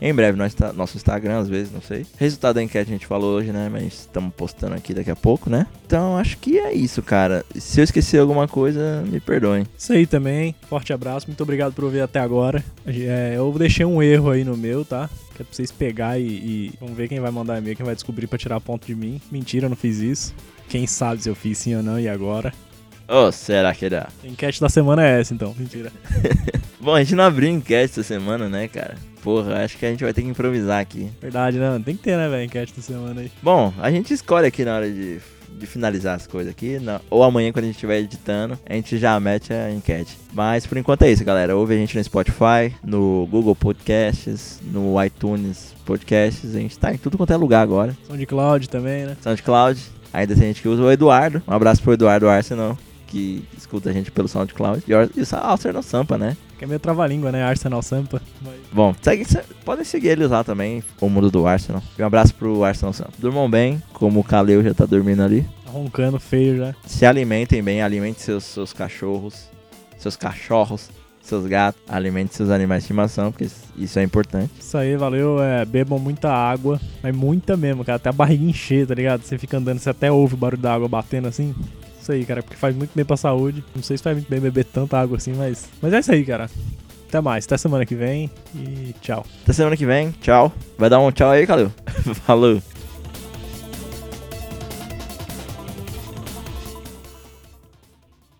Em breve, nós tá, nosso Instagram, às vezes, não sei. Resultado da enquete a gente falou hoje, né? Mas estamos postando aqui daqui a pouco, né? Então, acho que é isso, cara. Se eu esquecer alguma coisa, me perdoem. Isso aí também. Forte abraço. Muito obrigado por ouvir até agora. É, eu deixei um erro aí no meu, tá? Que é pra vocês pegar e, e vamos ver quem vai mandar e-mail, quem vai descobrir pra tirar ponto de mim. Mentira, eu não fiz isso. Quem sabe se eu fiz sim ou não e agora. Ô, será que dá? Enquete da semana é essa, então. Mentira. Bom, a gente não abriu enquete essa semana, né, cara? Porra, acho que a gente vai ter que improvisar aqui. Verdade, né? Tem que ter, né, velho? Enquete da semana aí. Bom, a gente escolhe aqui na hora de, de finalizar as coisas aqui. na- ou amanhã, quando a gente estiver editando, a gente já mete a enquete. Mas por enquanto é isso, galera. Ouve a gente no Spotify, no Google Podcasts, no iTunes Podcasts. A gente tá em tudo quanto é lugar agora. SoundCloud também, né? SoundCloud. Ainda tem gente que usa o Eduardo. Um abraço pro Eduardo Arsenal, que escuta a gente pelo SoundCloud. E o- e o Arsenal Sampa, né? Que é meio trava-língua, né? Arsenal Sampa. Mas... Bom, segue, se- podem seguir eles lá também, o mundo do Arsenal. E um abraço pro Arsenal Sampa. Durmam bem, como o Kaleu já tá dormindo ali. Tá roncando feio já. Se alimentem bem, alimente seus, seus cachorros, seus cachorros, seus gatos, alimente seus animais de estimação, porque isso é importante. Isso aí, valeu. É, bebam muita água, mas muita mesmo, cara. Até a barriga encher, tá ligado? Você fica andando, você até ouve o barulho da água batendo assim. Isso aí, cara, porque faz muito bem pra saúde. Não sei se faz muito bem beber tanta água assim, mas. Mas é isso aí, cara. Até mais, até semana que vem e tchau. Até semana que vem, tchau. Vai dar um tchau aí, Kaleu? Falou.